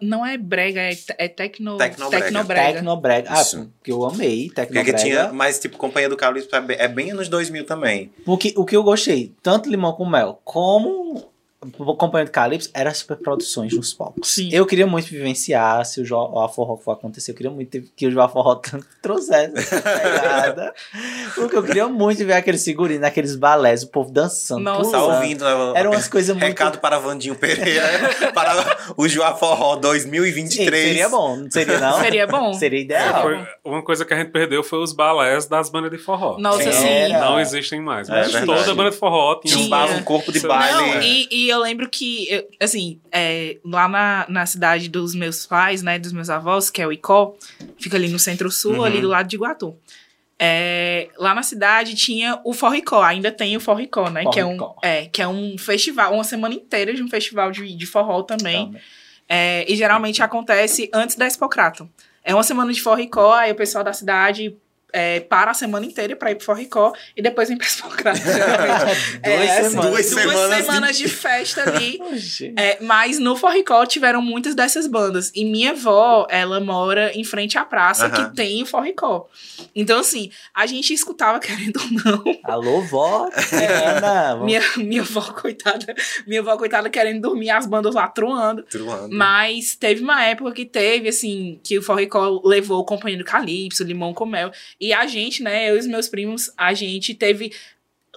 Não é brega, é, é tecno, Tecnobrega. tecnobrega. Tecnobrega. Ah, Isso. que eu amei. Porque Tecnobrega. tinha, mas tipo, Companhia do Calypso é bem, é bem anos 2000 também. Porque o que eu gostei, tanto limão com mel, como o companheiro de Calypso era super produções nos palcos. Sim. Eu queria muito vivenciar se o João Forró for acontecer. Eu queria muito que o João Forró trouxesse essa pegada. Porque eu queria muito ver aqueles figurinos, aqueles balés, o povo dançando. Nossa. Tá ouvindo, né? Eram umas coisas muito. Recado para Vandinho Pereira, para o Joá Forró Sim, 2023. seria bom, não seria não? Seria bom. Seria ideal. Foi- uma coisa que a gente perdeu foi os balés das bandas de forró. Nossa, sim. Não existem mais. É toda banda de forró tinha, Tinha um, corpo de baile. Não, é. e, e eu lembro que, eu- assim, é, lá na, na cidade dos meus pais, né, dos meus avós, que é o Icó, fica ali no centro-sul, Uhum. ali do lado de Iguatu. É, lá na cidade tinha o Forricó, ainda tem o Forricó, né? Que é, um, Forricó. é, que é um festival, uma semana inteira de um festival de, de forró também. Também. É, e geralmente acontece antes da Expocrato. É uma semana de Forricó, aí o pessoal da cidade é, para a semana inteira pra ir pro Forricó e depois vem pra. Duas É, assim, semanas. Duas semanas de- semanas de festa ali. É, mas no Forricó tiveram muitas dessas bandas. E minha avó, ela mora em frente à praça Aham. que tem o Forricó. Então, assim, a gente escutava, querendo ou não, Alô, vó. É, minha, minha avó, coitada, minha avó, coitada, querendo dormir, as bandas lá truando. Truando. Mas teve uma época que teve, assim, que o Forricó levou o companheiro Calypso, Limão com Mel. E a gente, né, eu e os meus primos, a gente teve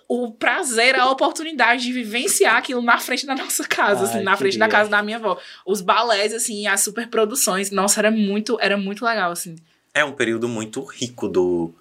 o prazer, a oportunidade de vivenciar aquilo na frente da nossa casa, assim, Ai, na frente da casa da minha avó. Os balés, assim, as superproduções. Nossa, era muito, era muito legal, assim. É um período muito rico do,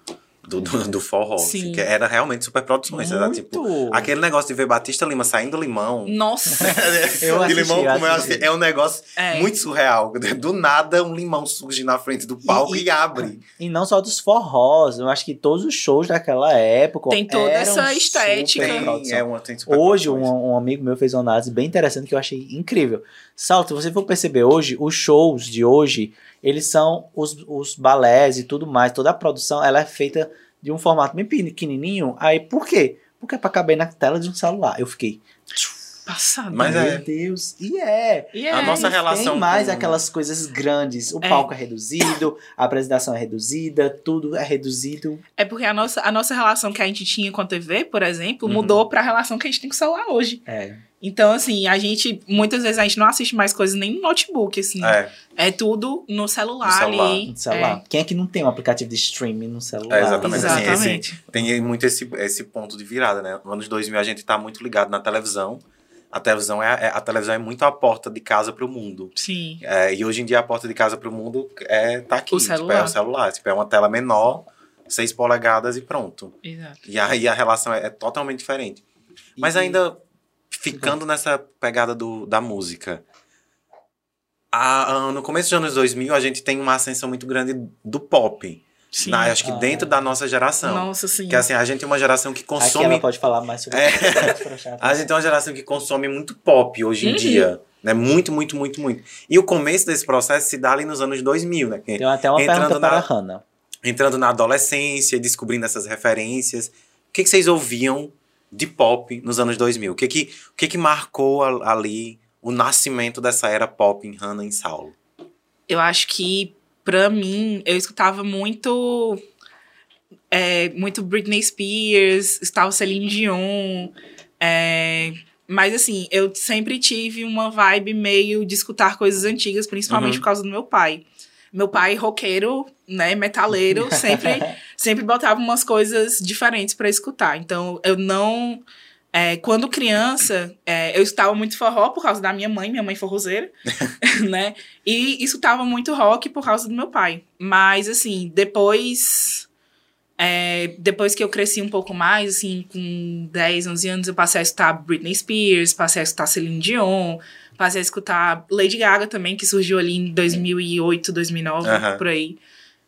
do, do, do forró. assim, Sim. que era realmente super produções. Era, tipo, aquele negócio de ver Batista Lima saindo limão. Nossa! Eu de assisti, limão eu como é, assisti. assim, é um negócio É. muito surreal. Do nada, um limão surge na frente do palco e, e- abre. E não só dos forrós, eu acho que todos os shows daquela época. Tem toda eram essa estética. super Tem, é uma, tem super Hoje, um, um amigo meu fez uma análise bem interessante que eu achei incrível. Salto, se você for perceber hoje, os shows de hoje, eles são os, os balés e tudo mais, toda a produção, ela é feita de um formato bem pequenininho. Aí, por quê? Porque é pra caber na tela de um celular. Eu fiquei, Passado. Mas meu é. Deus, e é. E A é, nossa relação Tem mais com- aquelas coisas grandes. O É. palco é reduzido, a apresentação é reduzida, tudo é reduzido. É porque a nossa, a nossa relação que a gente tinha com a TV, por exemplo, Uhum. mudou pra relação que a gente tem com o celular hoje. É. Então, assim, a gente, muitas vezes a gente não assiste mais coisas nem no notebook, assim. É, É tudo no celular, No celular. ali. No celular. Quem é que não tem um aplicativo de streaming no celular? É, É, exatamente. assim, esse- exatamente. tem muito esse, esse ponto de virada, né? Nos anos 2000 a gente tá muito ligado na televisão. A televisão é, é- a televisão é muito a porta de casa pro mundo. Sim. É, e hoje em dia a porta de casa pro mundo é tá aqui. O Tipo, é celular. o celular. Tipo, é uma tela menor, 6 polegadas e pronto. Exato. E aí a relação é, é totalmente diferente. Mas ainda ficando nessa pegada do, da música. A- a- no começo dos anos 2000, a gente tem uma ascensão muito grande do pop. Sim. Na, acho que Ah. dentro da nossa geração. Nossa, sim. Que assim, a gente é uma geração que Aqui consome. ela pode falar mais sobre É. isso. A gente é uma geração que consome muito pop hoje em Uhum. dia. Né? Muito, muito, muito, muito. E o começo desse processo se dá ali nos anos 2000, né? Tem até uma Entrando pergunta na- para a Hannah. entrando na adolescência, descobrindo essas referências. O que, que vocês ouviam de pop nos anos 2000? O que que, o que, que marcou a- ali o nascimento dessa era pop em Hannah e Saulo? Eu acho que, pra mim, eu escutava muito. é, muito Britney Spears, estava Celine Dion. é, mas assim, eu sempre tive uma vibe meio de escutar coisas antigas, principalmente Uhum. por causa do meu pai. Meu pai, roqueiro, né, metaleiro, sempre, sempre botava umas coisas diferentes pra escutar. Então, eu não. é, quando criança, é, eu escutava muito forró por causa da minha mãe, minha mãe forrozeira, né? E escutava muito rock por causa do meu pai. Mas, assim, depois. é, depois que eu cresci um pouco mais, assim, com 10, 11 anos, eu passei a escutar Britney Spears, passei a escutar Celine Dion, passei a escutar Lady Gaga também, que surgiu ali em 2008, 2009, Aham. por aí.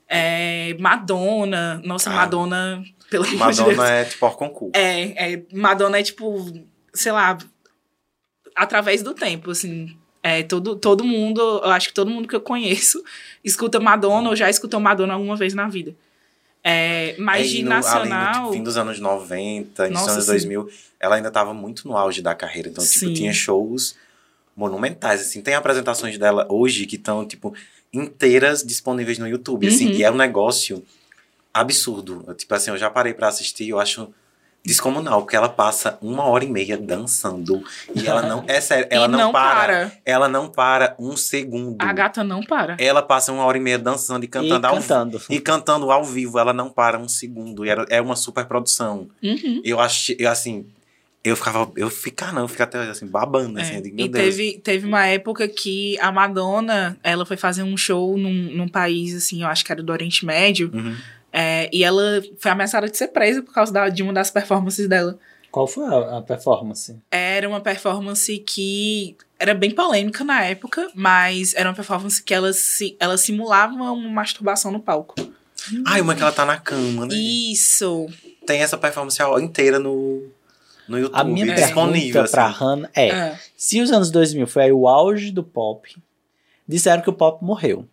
É, Madonna, nossa, Ah. Madonna, pelo amor de Deus. Madonna é tipo concurso. É, é, Madonna é tipo, sei lá, através do tempo, assim. É, todo, todo mundo, eu acho que todo mundo que eu conheço escuta Madonna ou já escutou Madonna alguma vez na vida. É, mas É, de no- nacional. no fim dos anos 90, início dos anos sim. 2000, ela ainda estava muito no auge da carreira. Então, tipo, Sim. tinha shows monumentais, assim. Tem apresentações dela hoje que estão, tipo, inteiras disponíveis no YouTube, assim. Uhum. E é um negócio absurdo. Eu, Tipo assim, eu já parei pra assistir, eu acho descomunal, porque ela passa uma hora e meia dançando. E ela não. É sério, ela E não, não para, para. Ela não para um segundo. A gata não para. Ela passa uma hora e meia dançando e cantando e ao cantando. E cantando ao vivo, ela não para um segundo. E era, é uma super produção. Uhum. Eu achei, eu, assim, eu ficava, eu ficar não, eu ficava até assim, babando, assim, É, digo, meu e Deus. teve, teve uma época que a Madonna, ela foi fazer um show num, num país, assim, eu acho que era do Oriente Médio, Uhum. é, e ela foi ameaçada de ser presa por causa da- de uma das performances dela. Qual foi a, a performance? Era uma performance que era bem polêmica na época, mas era uma performance que ela, se, ela simulava uma masturbação no palco. Ai, uma que ela tá na cama, né? Isso. Tem essa performance inteira no, no YouTube, A minha disponível, pergunta pra assim. Hannah é: É. se os anos 2000 foi aí o auge do pop, disseram que o pop morreu.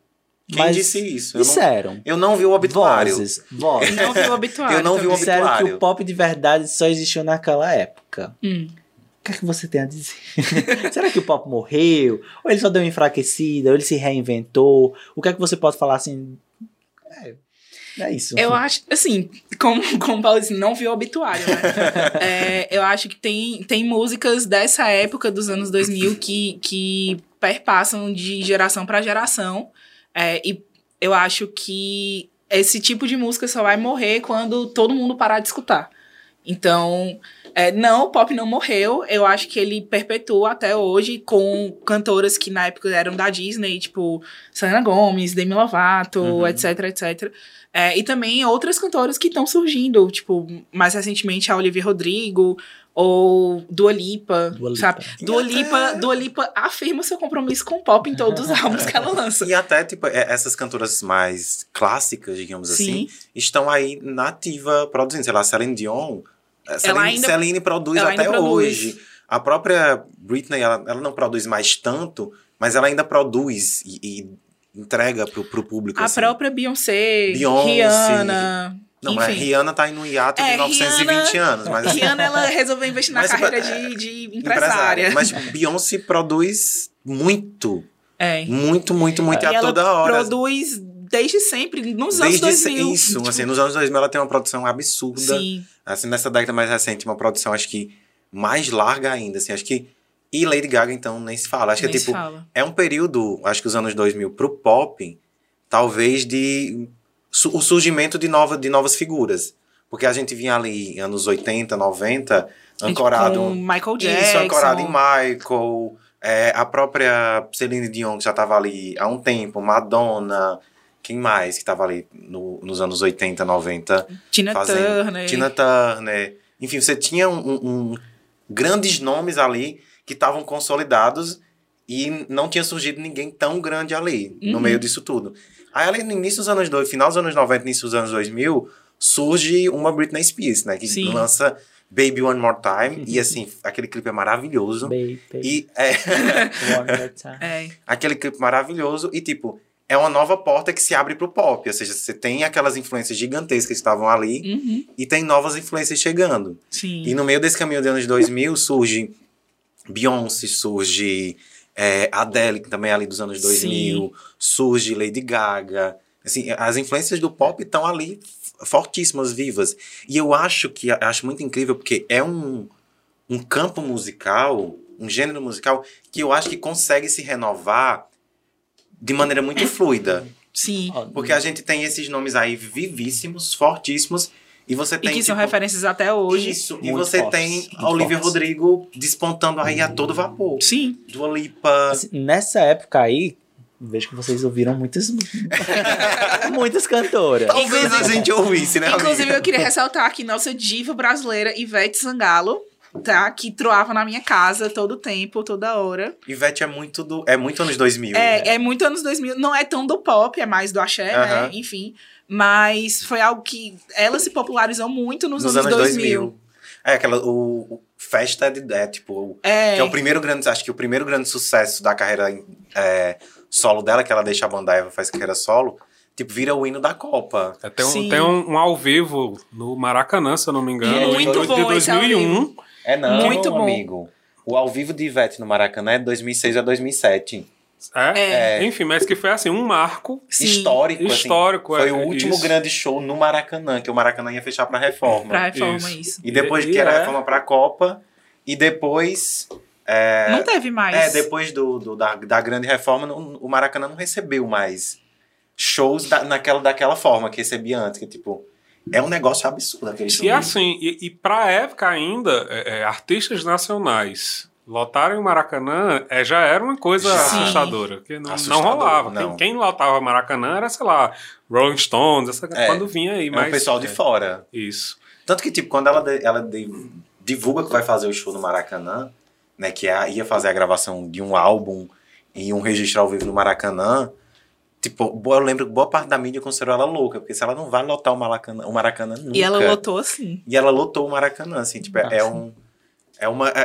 Quem Mas disse isso? Eu não, Disseram. eu não vi o obituário. Vozes, vozes. Não vi o obituário. Eu não vi o também. Disseram que obituário. o pop de verdade só existiu naquela época. Hum. O que é que você tem a dizer? Será que o pop morreu? Ou ele só deu uma enfraquecida? Ou ele se reinventou? O que é que você pode falar assim? É, é isso. Eu acho, assim, como, como o Paulo disse, não vi o obituário, né? É, eu acho que tem, tem músicas dessa época dos anos 2000 que, que perpassam de geração para geração. É, e eu acho que esse tipo de música só vai morrer quando todo mundo parar de escutar. Então, é, não, o pop não morreu. Eu acho que ele perpetua até hoje com cantoras que na época eram da Disney, tipo Selena Gomez, Demi Lovato, Uhum. etc, etc. É, e também outras cantoras que estão surgindo, tipo, mais recentemente a Olivia Rodrigo ou Dua Lipa, Dua Lipa. sabe? Dua até- Lipa, Dua Lipa afirma seu compromisso com o pop em todos os álbuns que ela lança. E até, tipo, é- essas cantoras mais clássicas, digamos assim, Sim. estão aí na ativa produzindo. Sei lá, Celine Dion. é, Celine, ainda- Celine produz ela até produz. hoje. A própria Britney, ela, ela não produz mais tanto, mas ela ainda produz e, e entrega pro, pro público. A assim. própria Beyoncé, Beyoncé. Rihanna. Não, mas a enfim. Rihanna tá aí no hiato de É, 920 Rihanna- anos. Mas, assim, Rihanna, ela resolveu investir na Mas, carreira é, de, de empresária. Mas Beyoncé produz muito. É. Muito, muito, muito. E a toda hora. produz desde sempre, nos anos Desde 2000. isso, Tipo, assim, nos anos 2000 ela tem uma produção absurda. Sim, Assim, nessa década mais recente, uma produção, acho que mais larga ainda, assim, acho que... E Lady Gaga, então, nem se fala. Acho nem que, é tipo, fala. é um período, acho que os anos 2000 pro pop, talvez de... su- o surgimento de, nova, de novas figuras. Porque a gente vinha ali, anos 80, 90, ancorado... Com Michael Jackson. Isso, ancorado em Michael, é, a própria Celine Dion, que já estava ali há um tempo, Madonna, quem mais que estava ali no- nos anos 80, 90? Tina fazendo- Turner. Tina Turner. Enfim, você tinha um, um- um- grandes nomes ali que estavam consolidados e não tinha surgido ninguém tão grande ali, no Uhum. meio disso tudo. Aí ali no início dos anos dois, final dos anos 90, início dos anos 2000, surge uma Britney Spears, né? Que Sim. lança Baby One More Time. e assim, aquele clipe é maravilhoso. Baby, E é one more time. É. aquele clipe maravilhoso e tipo, é uma nova porta que se abre pro pop, ou seja, você tem aquelas influências gigantescas que estavam ali Uhum. e tem novas influências chegando. Sim. E no meio desse caminho dos anos 2000 surge Beyoncé, surge é, Adele, que também é ali dos anos 2000, surge Lady Gaga. Assim, as influências do pop estão ali fortíssimas, vivas. E eu acho que acho muito incrível porque é um, um campo musical, um gênero musical que eu acho que consegue se renovar de maneira muito fluida. Sim. Porque a gente tem esses nomes aí vivíssimos, fortíssimos, e você E tem que são tipo, referências até hoje. isso, e você fortes, tem a Olivia fortes. Rodrigo despontando aí a todo vapor. Sim. Dua Lipa. Assim, nessa época aí, vejo que vocês ouviram muitas muitas cantoras. Talvez a gente ouvisse, né? Inclusive, amiga? eu queria ressaltar que nossa diva brasileira, Ivete Sangalo, tá? Que troava na minha casa todo tempo, toda hora. Ivete é muito do. É muito anos 2000. né? É, é muito anos 2000. Não é tão do pop, é mais do axé, Aham. né? Enfim. Mas foi algo que ela se popularizou muito nos, Nos anos, anos 2000. 2000. É, aquela. O, o Festa é, de, é tipo. É, Que é o primeiro grande. Acho que o primeiro grande sucesso da carreira é, solo dela, que ela deixa a banda Eva faz carreira solo. Tipo, vira o hino da Copa. É, tem um, tem um, um ao vivo no Maracanã, se eu não me engano. Muito de, bom de esse ao 2001. É não, Muito bom. amigo. O ao vivo de Ivete no Maracanã é de 2006 a 2007. É? Enfim, mas que foi assim, um marco Sim. Histórico. assim. histórico. Foi é, o último isso. grande show no Maracanã, que o Maracanã ia fechar pra reforma. Pra reforma, Isso. isso. E depois E- que era é. reforma pra Copa, e depois. É, Não teve mais. é, depois do, do- da, da grande reforma, não- o Maracanã não recebeu mais shows da- naquela, daquela forma que recebia antes. Que, tipo, é um negócio absurdo aquele show. E assim, e, e pra época ainda, é, é, artistas nacionais lotarem o Maracanã é, já era uma coisa Sim. assustadora. Porque não, não rolava. não. Quem, quem lotava o Maracanã era, sei lá, Rolling Stones, essa, É. quando vinha aí. É mas, o pessoal de é, fora. Isso. Tanto que, tipo, quando ela, de- ela de- divulga que vai fazer o show no Maracanã, né? Que é- ia fazer a gravação de um álbum e um registro ao vivo no Maracanã. Tipo, eu lembro que boa parte da mídia considerou ela louca, porque se ela não vai lotar o Maracanã, o Maracanã nunca. E ela lotou assim. E ela lotou o Maracanã, assim, tipo, é, é um. É uma. É,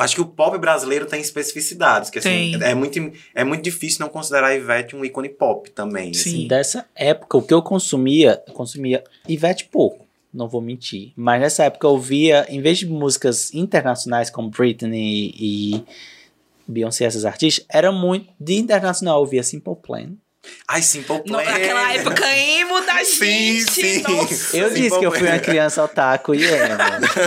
ela- acho que o pop brasileiro tem especificidades, que assim, Tem. é muito, é muito difícil não considerar a Ivete um ícone pop também. Sim. assim. Dessa época, o que eu consumia, eu consumia Ivete pouco, não vou mentir. Mas nessa época eu via, em vez de músicas internacionais como Britney e Beyoncé, essas artistas, era muito de internacional. Eu via Simple Plan. Ai, Simple Plan. naquela época emo da Sim, gente. sim. Nossa. Eu Simple disse que eu fui uma criança otaku e emo.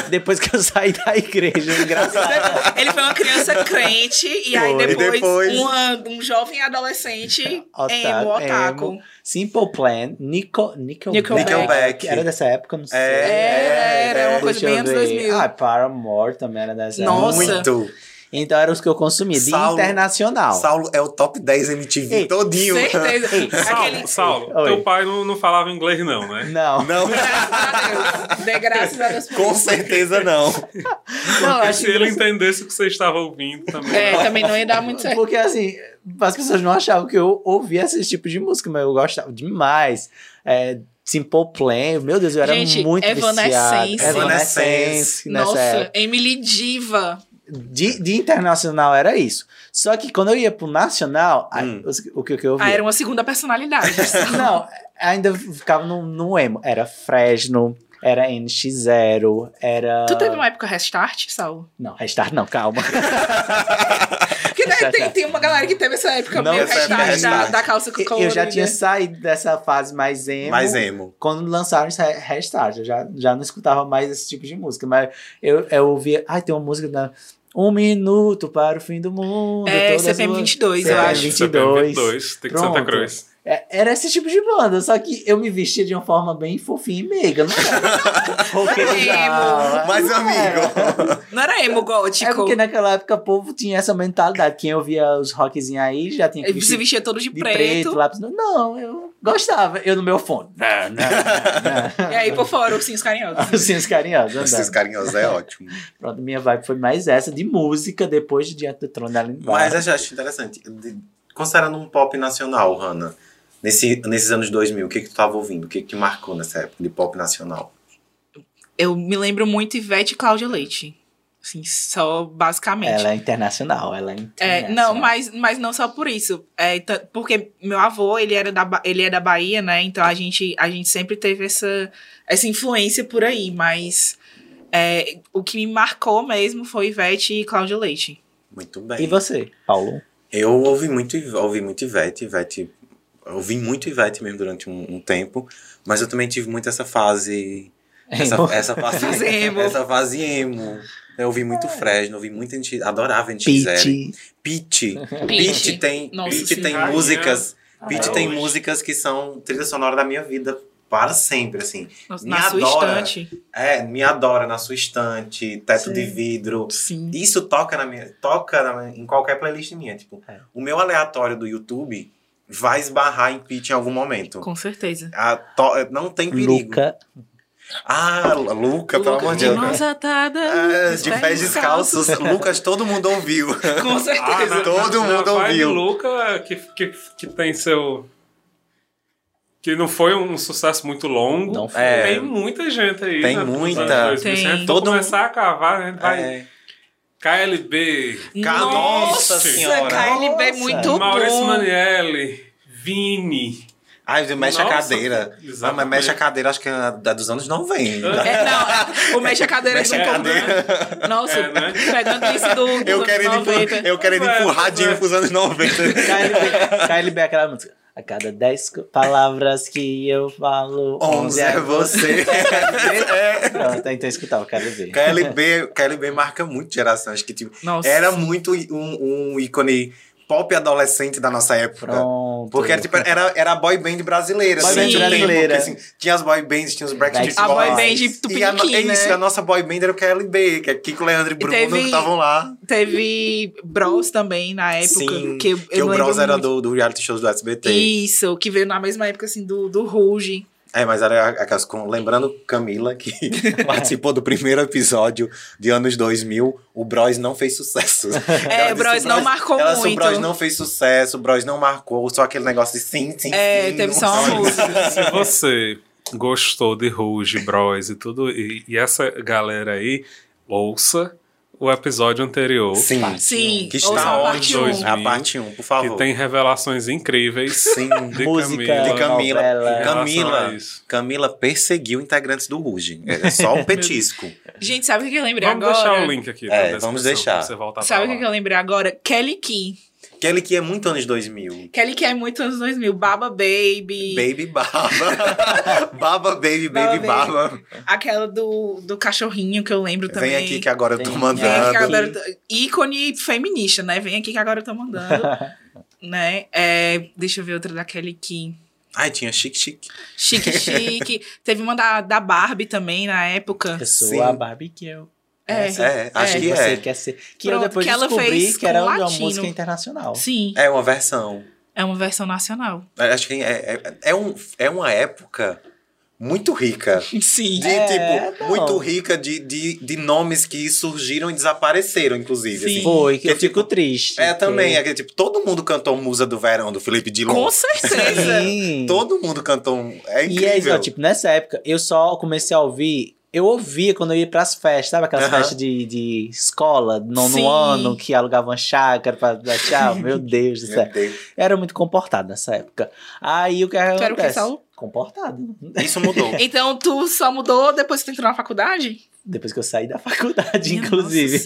Depois que eu saí da igreja, engraçado. Ele foi uma criança crente e aí Foi. depois, E depois- uma- um jovem adolescente Otaku, emo, otaku. emo. Simple Plan, Nico, Nickelback. Nickelback. Era dessa época, não sei. É, Era, era uma coisa Deixa bem anos ver. 2000. Ah, Paramore também era dessa Nossa. época. Muito. Então eram os que eu consumia, de Saulo- internacional. Saulo é o top 10 MTV Ei, todinho. Certeza. Saulo, Aquele... Saulo Oi. teu pai não, não falava inglês, não, né? Não, Não, Graças a Deus. Dê graças a Deus com certeza não. não, Porque acho se ele que entendesse o que você estava ouvindo também. É, também não ia dar muito certo. Porque assim, as pessoas não achavam que eu ouvia esse tipo de música, mas eu gostava demais. É, Simple Plan, meu Deus, eu era Gente, muito Evanescence. viciado. Evanescence. nessa Nossa. Emily Diva. De, de internacional era isso. Só que quando eu ia pro nacional, aí, Hum. os- o que, que eu Ah, ouvia? era uma segunda personalidade. Não, ainda ficava no, no emo. Era Fresno, era NX0, era... Tu teve uma época restart, Saulo? Não, Restart não, calma. Porque né, tem, tem uma galera que teve essa época Não, meio essa época restart, da, restart. da calça eu colorida. já tinha saído dessa fase mais emo. Mais emo. Quando lançaram esse Restart, eu já, já não escutava mais esse tipo de música. Mas eu, eu ouvia. Ai, tem uma música da. Um minuto para o fim do mundo. É, CPM as- 22, eu CPM acho. 22. 22, tem que Santa Pronto. Cruz. É, era esse tipo de banda, só que eu me vestia de uma forma bem fofinha e meiga, não era? roqueirão. Mas, Não amigo, era. Não era emo gótico. É porque naquela época o povo tinha essa mentalidade. Quem ouvia os rockzinhos aí já tinha que Ele se vestir vestia todo de, de preto. preto, lápis. Não, eu gostava. Eu no meu fone. Não, não, E aí por fora, ursinhos carinhosos. não. Assim, os carinhosos. esses andando. carinhosos é ótimo. Pronto, minha vibe foi mais essa de música depois de Diante do Trono da. Mas eu já acho interessante. De- Considerando um pop nacional, Hanna, nesse, nesses anos 2000, o que, que tu tava ouvindo? O que, que te marcou nessa época de pop nacional? Eu me lembro muito Ivete e Cláudia Leite. Assim, só basicamente. Ela é internacional, ela é É, internacional. não, mas, mas não só por isso. É, tá- porque meu avô, ele era da, ele é da Bahia, né? Então a gente, a gente sempre teve essa, essa influência por aí. Mas é, o que me marcou mesmo foi Ivete e Cláudia Leite. Muito bem. E você, Paulo? Eu ouvi muito, ouvi muito Ivete, Ivete. eu Ouvi muito Ivete mesmo durante um, um tempo, mas eu também tive muito essa fase. Essa, essa fase Fase emo. Essa fase emo. Eu ouvi muito Fresno, ouvi muito NX, adorava NX0. Pete. Pitch. Pitch tem, Nossa, tem Rainha. músicas. Ah, Pitch é tem hoje. músicas que são trilha sonora da minha vida para sempre, assim. Nossa, Me na sua adora. estante. É, me adora na sua estante, teto Sim. de vidro. Sim. Isso toca na minha, toca na- em qualquer playlist minha, tipo, É. o meu aleatório do YouTube vai esbarrar em Pitch em algum momento. Com certeza. A to- não tem perigo. Luca. Ah, Luca, pelo amor de Deus. Mãos atadas. De pés descalços. Lucas, todo mundo ouviu. Com certeza. na- Todo na, mundo na ouviu. Luca, que, que, que tem seu... Que não foi um sucesso muito longo. Não foi. É. Tem muita gente aí. Tem né, muita. anos 2000. Se a gente Tem. Todo começar a cavar, gente vai... É. KLB, Nossa Nossa, Senhora. KLB é Nossa. muito Maurício bom. Manielli, Vini, Ai, mexe Nossa, a cadeira. Ah, mas mexe a cadeira, acho que é da dos anos 90. É, não, o mexe a cadeira Mexe do a povo, né? Nossa, É, né? pegando isso do, dos Eu anos querendo, 90. empur, eu querendo É, empurradinho é. pros anos 90. KLB, KLB é aquela música. A cada 10 co- palavras que eu falo, 11 é você. é. Pronto, então eu escutava KLB. KLB, KLB marca muito geração. Acho que tipo, Nossa. era muito um, um ícone pop adolescente da nossa época. Pronto. Porque era, tipo, era, era a boy band brasileira. Boy band o tempo, brasileira. porque, assim, tinha as boy bands, tinha os A Boys. boy band E a, tupiniquim, é isso, né? a nossa boy band era o KLB, que é Kiko, Leandro e Bruno teve- que estavam lá. Teve Bros também na época. Sim, que eu, que eu o Bros era do, do reality shows do SBT. Isso, que veio na mesma época assim do, do Rouge. É, mas era aquelas com. Lembrando Camila, que participou do primeiro episódio de anos 2000, o Bros não fez sucesso. Ela disse, Bros não marcou ela disse, muito. O Bros não fez sucesso, o Bros não marcou, só aquele negócio de sim, sim, É, sim. teve só uma música. Se você gostou de Rouge, Bros e tudo, e, e essa galera aí, ouça o episódio anterior. Sim. Sim, Que está a onde? parte Dois 1. A parte 1, por favor. Que tem revelações incríveis Sim. de Música, Camila. De Camila. novela. Camila. Camila perseguiu integrantes do Ruge. É só um petisco. Gente, sabe o que eu lembrei Vamos agora? deixar o link aqui. É, vamos deixar. Você voltar Sabe o que eu lembrei agora? Kelly Key. Kelly que é muito anos 2000. Kelly Key é muito anos 2000. Baba Baby. Baby Baba. Baba Baby, Baba Baby Baby. Baba. Aquela do, do cachorrinho que eu lembro também. Vem aqui que agora eu tô Vem- Vem aqui que mandando. agora eu tô- Ícone feminista, né? Vem aqui que agora eu tô mandando. né? É, deixa eu ver outra da Kelly Key. Ai, tinha chique, chique. Chique Chique. Teve uma da, da Barbie também na época. Eu sou Sim. a Barbecue. É. Essa É, acho É. que você é. quer ser. Que Pronto, eu depois que ela descobri fez que era uma latino. música internacional. Sim, É uma versão. é uma versão nacional. É, Acho que é, é, é, um, é uma época muito rica. Sim. De, É, tipo, não. muito rica de, de, de nomes que surgiram e desapareceram, inclusive. Sim. assim. Foi, que Que eu fico tipo, triste. É, também. que- É que, tipo, todo mundo cantou Musa do Verão, do Felipe Dilon. Com certeza. Sim. Todo mundo cantou. É E incrível. é, ó, tipo, nessa época, eu só comecei a ouvir. Eu ouvia quando eu ia pras festas, sabe? Aquelas festas de, de escola, nono Sim. ano, que alugavam chácara pra dar tchau. Meu Deus do céu. Deus. Era muito comportado nessa época. Aí o que Tu era o que, acontece? Saulo? Comportado. Isso mudou. Então, tu só mudou depois que tu entrou na faculdade? Depois que eu saí da faculdade, Minha inclusive.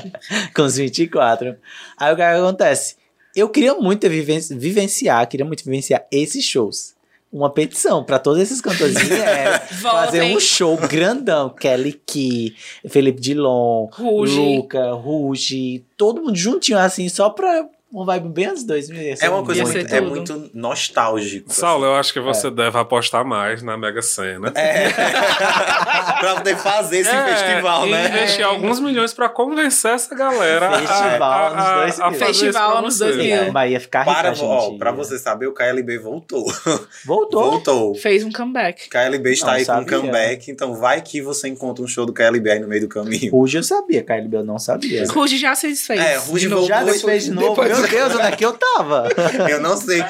Com os 24. Aí o que acontece? Eu queria muito viven- vivenciar, queria muito vivenciar esses shows. Uma petição pra todos esses cantores é fazer um show grandão. Kelly Key, Felipe Dilon, Ruge. Luca, Ruge, todo mundo juntinho assim, só pra uma vibe bem anos 2000. ia ser É uma coisa Ia muito- é muito nostálgico. Saulo, eu acho que você deve apostar mais na Mega Sena. É. pra poder fazer esse É, festival, e né? investir alguns milhões pra convencer essa galera a- Festival a, anos a, a 2000. fazer Festival anos você. 2000. É, mas ia ficar rica, Para, gente. ó, pra você saber, o KLB voltou. Voltou. Voltou. Fez um comeback. KLB está Não aí com um sabia. comeback, então vai que você encontra um show do KLB aí no meio do caminho. Ruge eu sabia, KLB eu não sabia. Ruge já se desfez. É, Ruge voltou. Já desfez de novo. depois- Deus, onde é que eu tava? Eu não sei.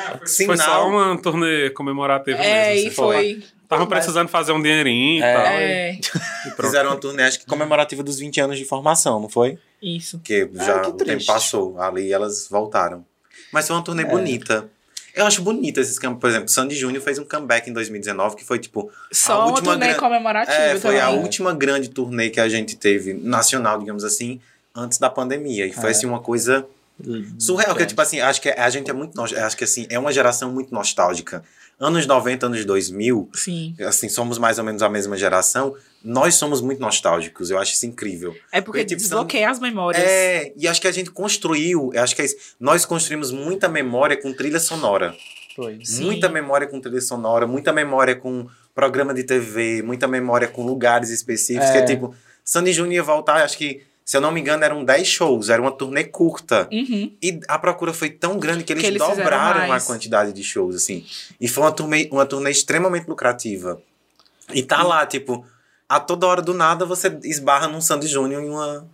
Foi só uma turnê comemorativa É, mesmo. e assim, foi. Estavam precisando fazer um dinheirinho É. e tal. É, e. Fizeram uma turnê, acho que comemorativa dos 20 anos de formação, não foi? isso. Porque já que o tempo passou ali e elas voltaram. Mas foi uma turnê É. bonita. Eu acho bonita esses campos. Por exemplo, Sandy Júnior fez um comeback em 2019, que foi tipo. Só A uma última turnê gran- comemorativa É, foi a também. última grande turnê que a gente teve, nacional, digamos assim, antes da pandemia. E foi É. assim uma coisa surreal, que tipo assim, acho que a gente é muito. Acho que assim, é uma geração muito nostálgica. Anos 90, anos 2000, Sim. assim, somos mais ou menos a mesma geração. Nós somos muito nostálgicos, eu acho isso incrível. É porque Porque, tipo, são- desbloqueia as memórias. É, e acho que a gente construiu, acho que é isso. Nós construímos muita memória com trilha sonora. Foi. Sim. Muita memória com trilha sonora, muita memória com programa de TV, muita memória com lugares específicos. É. Que é tipo, Sandy Júnior ia voltar, acho que, se eu não me engano, eram 10 shows, era uma turnê curta. Uhum. E a procura foi tão grande que eles, Que eles dobraram a quantidade de shows, assim. E foi uma turnê, uma turnê extremamente lucrativa. E tá lá, tipo, a toda hora do nada você esbarra num Sandy Júnior em uma,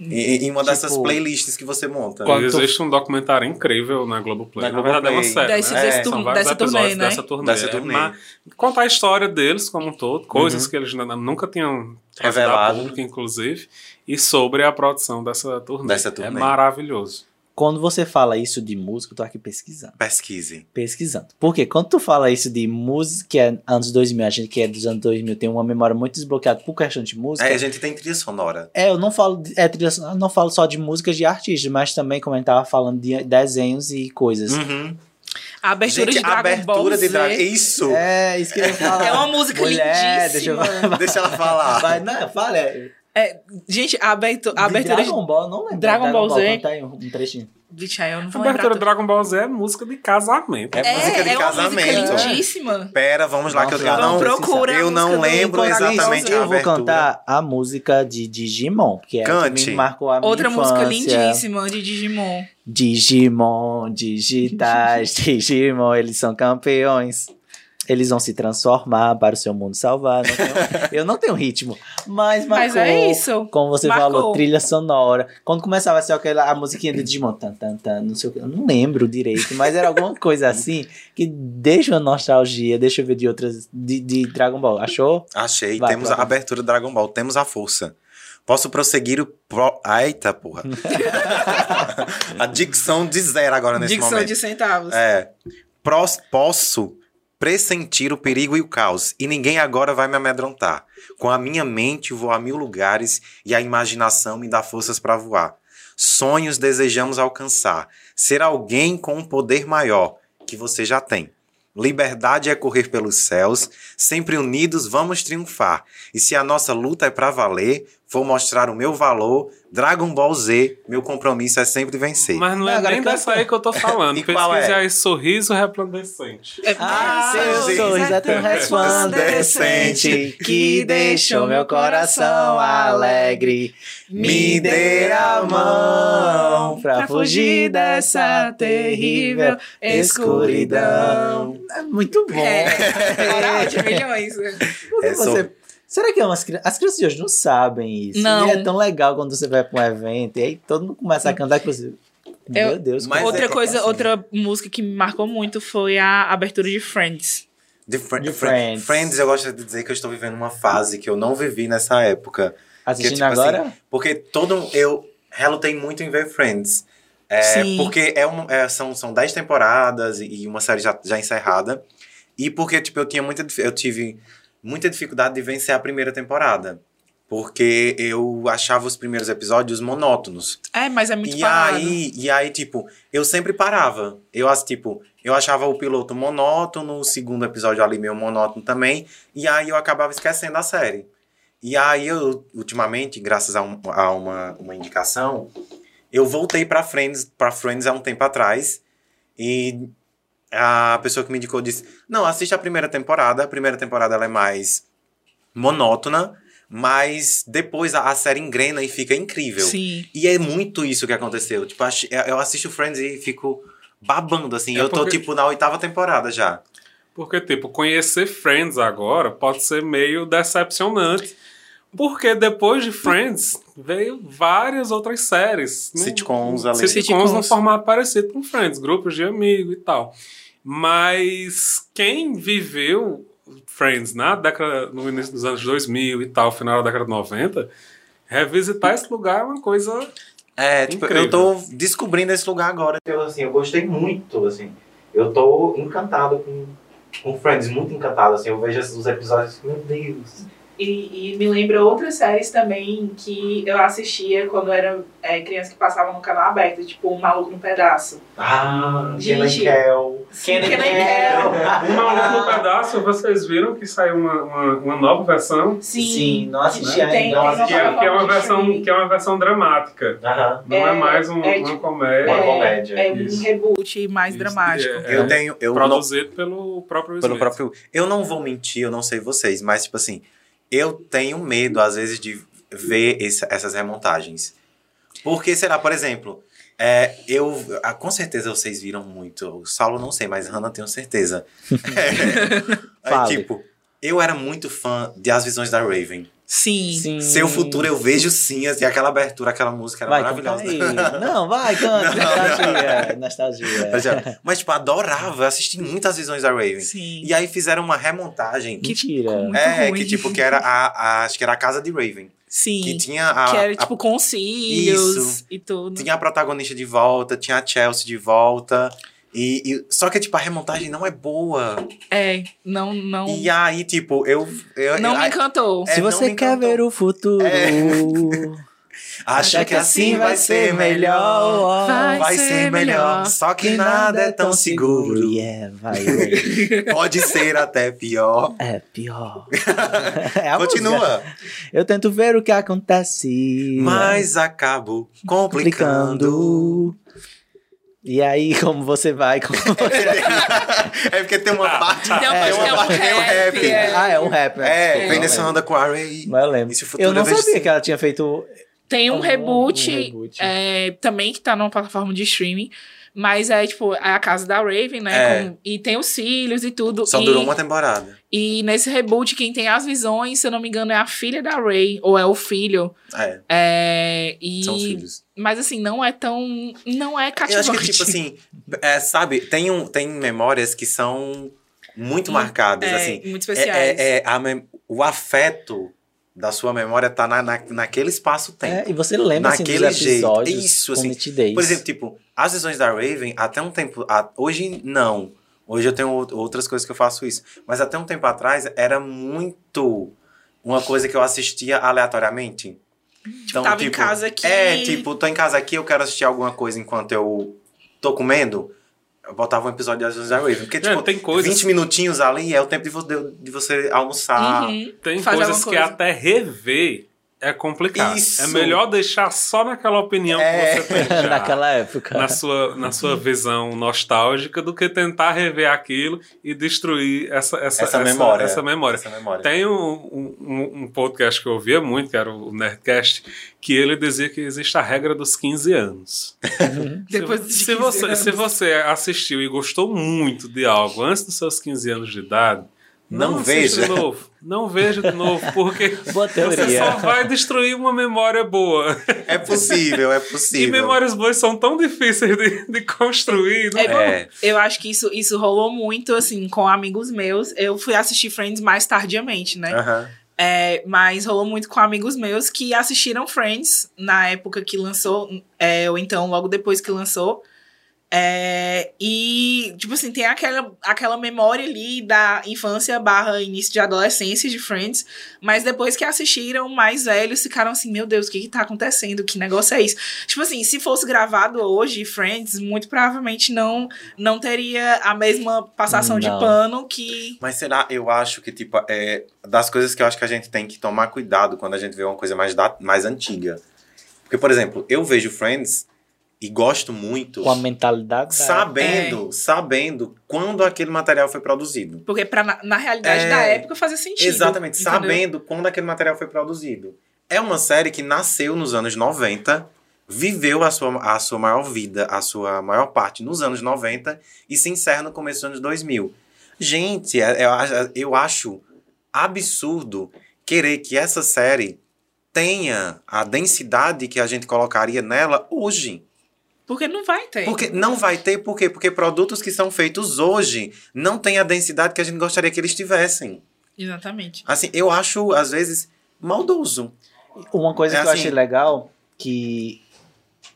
em, em uma dessas Tipo, playlists que você monta. Quando- Existe um documentário incrível na Globoplay. Na Na, verdade, é uma série. Desse- né? desse São tur- vários dessa turnê, episódios né? dessa turnê. Dessa É turnê. ma- contar a história deles como um todo, coisas Uhum. que eles nunca tinham Revelado. público, inclusive, e sobre a produção dessa turnê. Dessa É turnê. maravilhoso. quando você fala isso de música, eu tô aqui pesquisando. Pesquise. Pesquisando. Porque quando tu fala isso de música, que é anos 2000, a gente que é dos anos 2000 tem uma memória muito desbloqueada por questão de música. É, a gente tem trilha sonora. É, eu não falo, de- é, trilha sonora, eu não falo só de músicas de artistas, mas também, como a gente tava falando, de desenhos e coisas. Uhum. A abertura Gente, de Dragon abertura Ball de. Dragon Isso! É, isso que eu ia falar. É uma música Mulher, deixa eu lindíssima. Deixa ela falar. Vai, não, fala. é, É, gente, a, abertu a de abertura de. Dragon Ball, não lembro. Dragon Ball Z. Aí um, um trechinho. Vixe, aí eu não A vou lembrar. abertura. Dragon Ball Z é música de casamento. É música de é uma casamento. música lindíssima. Pera, vamos lá, que eu, eu Vamos não, procurar a eu não lembro Ball exatamente a Eu vou abertura. cantar a música de Digimon, que é a que Cante. me marcou a minha Outra música lindíssima de Digimon. Digimon, digitais, Digimon, eles são campeões. Eles vão se transformar para o seu mundo salvar. Não tenho- eu não tenho ritmo, mas marcou. Mas é isso. Como você Marcou. falou, trilha sonora. Quando começava a ser aquela a musiquinha do Digimon, tan, tan, tan, não sei o que, eu não lembro direito, mas era alguma coisa assim que deixa uma nostalgia, deixa eu ver de outras, de, de Dragon Ball. Achou? Achei, Vai, temos a abertura do Dragon Ball, temos a força. Posso prosseguir o pro... Eita, porra. a dicção de zero agora nesse Dicção momento. de centavos. É. Pros- posso pressentir o perigo e o caos, e ninguém agora vai me amedrontar. Com a minha mente vou a mil lugares e a imaginação me dá forças para voar. Sonhos desejamos alcançar, ser alguém com um poder maior que você já tem. Liberdade é correr pelos céus, sempre unidos vamos triunfar. E se a nossa luta é para valer, vou mostrar o meu valor. Dragon Ball Z, meu compromisso é sempre vencer. Mas não é Não, nem dessa aí que eu tô falando. E qual Pesquise é? aí Sorriso Resplandecente. É- Ah, seu sorriso é tão resplandecente que deixou meu coração alegre. Me dê a mão pra fugir dessa terrível escuridão. É muito bom. É, moral de milhões. Porque É, você- Será que é umas crianças. As crianças de hoje não sabem isso. Não. E é tão legal quando você vai pra um evento e aí todo mundo começa a cantar que você. Meu Eu- Deus, Mas como outra é que coisa, assim? outra música que me marcou muito foi a abertura de Friends. De, Fri- De Fri- Friends. Friends, eu gosto de dizer que eu estou vivendo uma fase que eu não vivi nessa época. Assistindo tipo, assim, agora? Porque todo. Eu relutei muito em ver Friends. É, Sim. Porque é um, é, são, são 10 temporadas e uma série já, já encerrada. E porque, tipo, eu tinha muita. Eu tive muita dificuldade de vencer a primeira temporada. Porque eu achava os primeiros episódios monótonos. É, mas é muito E parado. aí, e aí, tipo, eu sempre parava. Eu, as- tipo, eu achava o piloto monótono, o segundo episódio ali meio monótono também. E aí eu acabava esquecendo a série. E aí eu, ultimamente, graças a, um- a uma, uma indicação, eu voltei pra Friends, pra Friends há um tempo atrás. E a pessoa que me indicou disse: Não, assiste a primeira temporada. A primeira temporada ela é mais monótona, mas depois a, a série engrena e fica incrível. Sim. E é muito isso que aconteceu. Tipo, eu assisto Friends e fico babando, assim. É eu tô, porque- tipo, na oitava temporada já. Porque, tipo, conhecer Friends agora pode ser meio decepcionante. Porque depois de Friends veio várias outras séries. num- Sitcoms ali. Sitcoms Sitcoms. num formato parecido com Friends, grupos de amigos e tal. Mas quem viveu Friends na década, no início dos anos 2000 e tal, final da década de 90, revisitar esse lugar é uma coisa É, tipo, Incrível. eu tô descobrindo esse lugar agora. Eu, assim, eu gostei muito, assim. Eu tô encantado com, com Friends, muito encantado, assim. Eu vejo os episódios, meu Deus. E, e me lembra outras séries também que eu assistia quando era é, criança que passavam no canal aberto, tipo Um Maluco no Pedaço. Ah, Gente. Kel. Um Maluco no Pedaço, vocês viram que saiu uma, uma, uma nova versão? Sim. não assisti Tem- ainda. tem Não, Que é, que é uma versão, que é uma versão dramática. Aham. Não é, É, mais um- é uma tipo- comédia. Uma É, comédia. É um Isso. reboot mais Isso, dramático. é, Eu tenho. Eu não, Produzido pelo próprio pelo próprio. Eu não vou mentir, eu não sei vocês, mas, tipo assim, eu tenho medo, às vezes, de ver esse- essas remontagens. Porque, será, por exemplo, é, eu. ah, com certeza vocês viram muito. O Saulo não sei, mas Hannah tenho certeza. É, Fale. tipo, eu era muito fã de As Visões da Raven. Sim. Sim. Seu futuro eu vejo sim, assim, aquela abertura, aquela música era Vai, canta maravilhosa. aí. Não, vai, canta. Nostalgia. Nostalgia. Mas, Mas, tipo, adorava, eu assisti muitas Visões da Raven. Sim. E aí fizeram uma remontagem Que Mentira. muito é, ruim. que tipo, que era a, a- Acho que era a casa de Raven. Sim. Que tinha a. que era, a- tipo, com cílios Isso. e tudo. tinha a protagonista de volta, tinha a Chelsea de volta. E, e- só que, tipo, a remontagem não é boa. É, não, não. E aí, tipo, eu. eu não eu- me encantou. É, Se você quer encantou. ver o futuro, Acha que assim vai ser melhor. Vai Vai ser ser melhor. melhor. Só que nada é tão seguro. Yeah, vai. Pode ser até pior. É pior. É a música. Continua. Eu tento ver o que acontece. Mas acabo complicando. complicando. E aí, como você vai? Como... é porque tem uma parte. Tem uma tem parte que é uma um parte tem um rap, rap. é. ah, é um rap. É, Desculpa, vem nessa onda com a Ray. Mas eu lembro. Eu não é de sabia que ela tinha feito. Tem um Um- reboot, um reboot. é, também que tá numa plataforma de streaming. Mas é, tipo, é a casa da Raven, né? É. com- e tem os cílios e tudo. Só e, durou uma temporada. E nesse reboot, quem tem as visões, se eu não me engano, é a filha da Ray. Ou é o filho. É, É, e... são filhos. Mas assim, não é tão... Não é Eu cativante. acho que, tipo assim, é, sabe, tem, um, tem memórias que são muito marcadas, é, assim. muito É, especiais. é, é a o afeto da sua memória tá na, na, naquele espaço-tempo. É, e você lembra assim, dos Naquele jeito. episódios Isso, com assim, nitidez. Por exemplo, tipo, as visões da Raven, até um tempo. a- hoje não. Hoje eu tenho ou- outras coisas que eu faço isso. Mas até um tempo atrás era muito uma coisa que eu assistia aleatoriamente. Então, tava em casa aqui. É, tipo, tô em casa aqui, eu quero assistir alguma coisa enquanto eu tô comendo. Eu botava um episódio das visões da Raven. Porque, É, tipo, tem coisas- 20 minutinhos ali é o tempo de, vo- de- de você almoçar. Uhum. Tem Faz coisas que coisa. até rever é complicado. Isso. É melhor deixar só naquela opinião É. que você tem já. Naquela época. na sua, na sua visão nostálgica do que tentar rever aquilo e destruir essa, essa, Essa memória. Essa memória. Essa memória. Tem um, um, um podcast que eu ouvia muito, que era o Nerdcast, que ele dizia que existe a regra dos 15 anos. Depois se, de se 15 você, anos. se você assistiu e gostou muito de algo antes dos seus 15 anos de idade, Não não, veja. de novo. Não veja de novo, porque você só vai destruir uma memória boa. É possível, é E possível. memórias boas são tão difíceis de, de construir. Não É, É. Eu acho que isso, isso rolou muito, assim, com amigos meus. Eu fui assistir Friends mais tardiamente, né? É, mas rolou muito com amigos meus que assistiram Friends na época que lançou, é, ou então logo depois que lançou. É, e, tipo assim, tem aquela, aquela memória ali da infância barra início de adolescência de Friends, mas depois que assistiram, mais velhos ficaram assim, meu Deus, o que que tá acontecendo? Que negócio é isso? Tipo assim, se fosse gravado hoje, Friends, muito provavelmente não, não teria a mesma passação de Não. pano que... Mas será, eu acho que, tipo, é das coisas que eu acho que a gente tem que tomar cuidado quando a gente vê uma coisa mais, da, mais antiga. Porque, por exemplo, eu vejo Friends e gosto muito Com a mentalidade. da- sabendo, sabendo quando aquele material foi produzido. Porque pra, na, na realidade É, da época fazia sentido. Exatamente, entendeu? sabendo quando aquele material foi produzido. É uma série que nasceu nos anos 90, viveu a sua, a sua maior vida, a sua maior parte nos anos 90 e se encerra no começo dos anos 2000. Gente, é- eu, eu acho absurdo querer que essa série tenha a densidade que a gente colocaria nela hoje. Porque não vai ter. Porque não vai ter, por quê? Porque produtos que são feitos hoje não têm a densidade que a gente gostaria que eles tivessem. Exatamente. Assim, eu acho, às vezes, maldoso. Uma coisa É que eu assim- achei legal que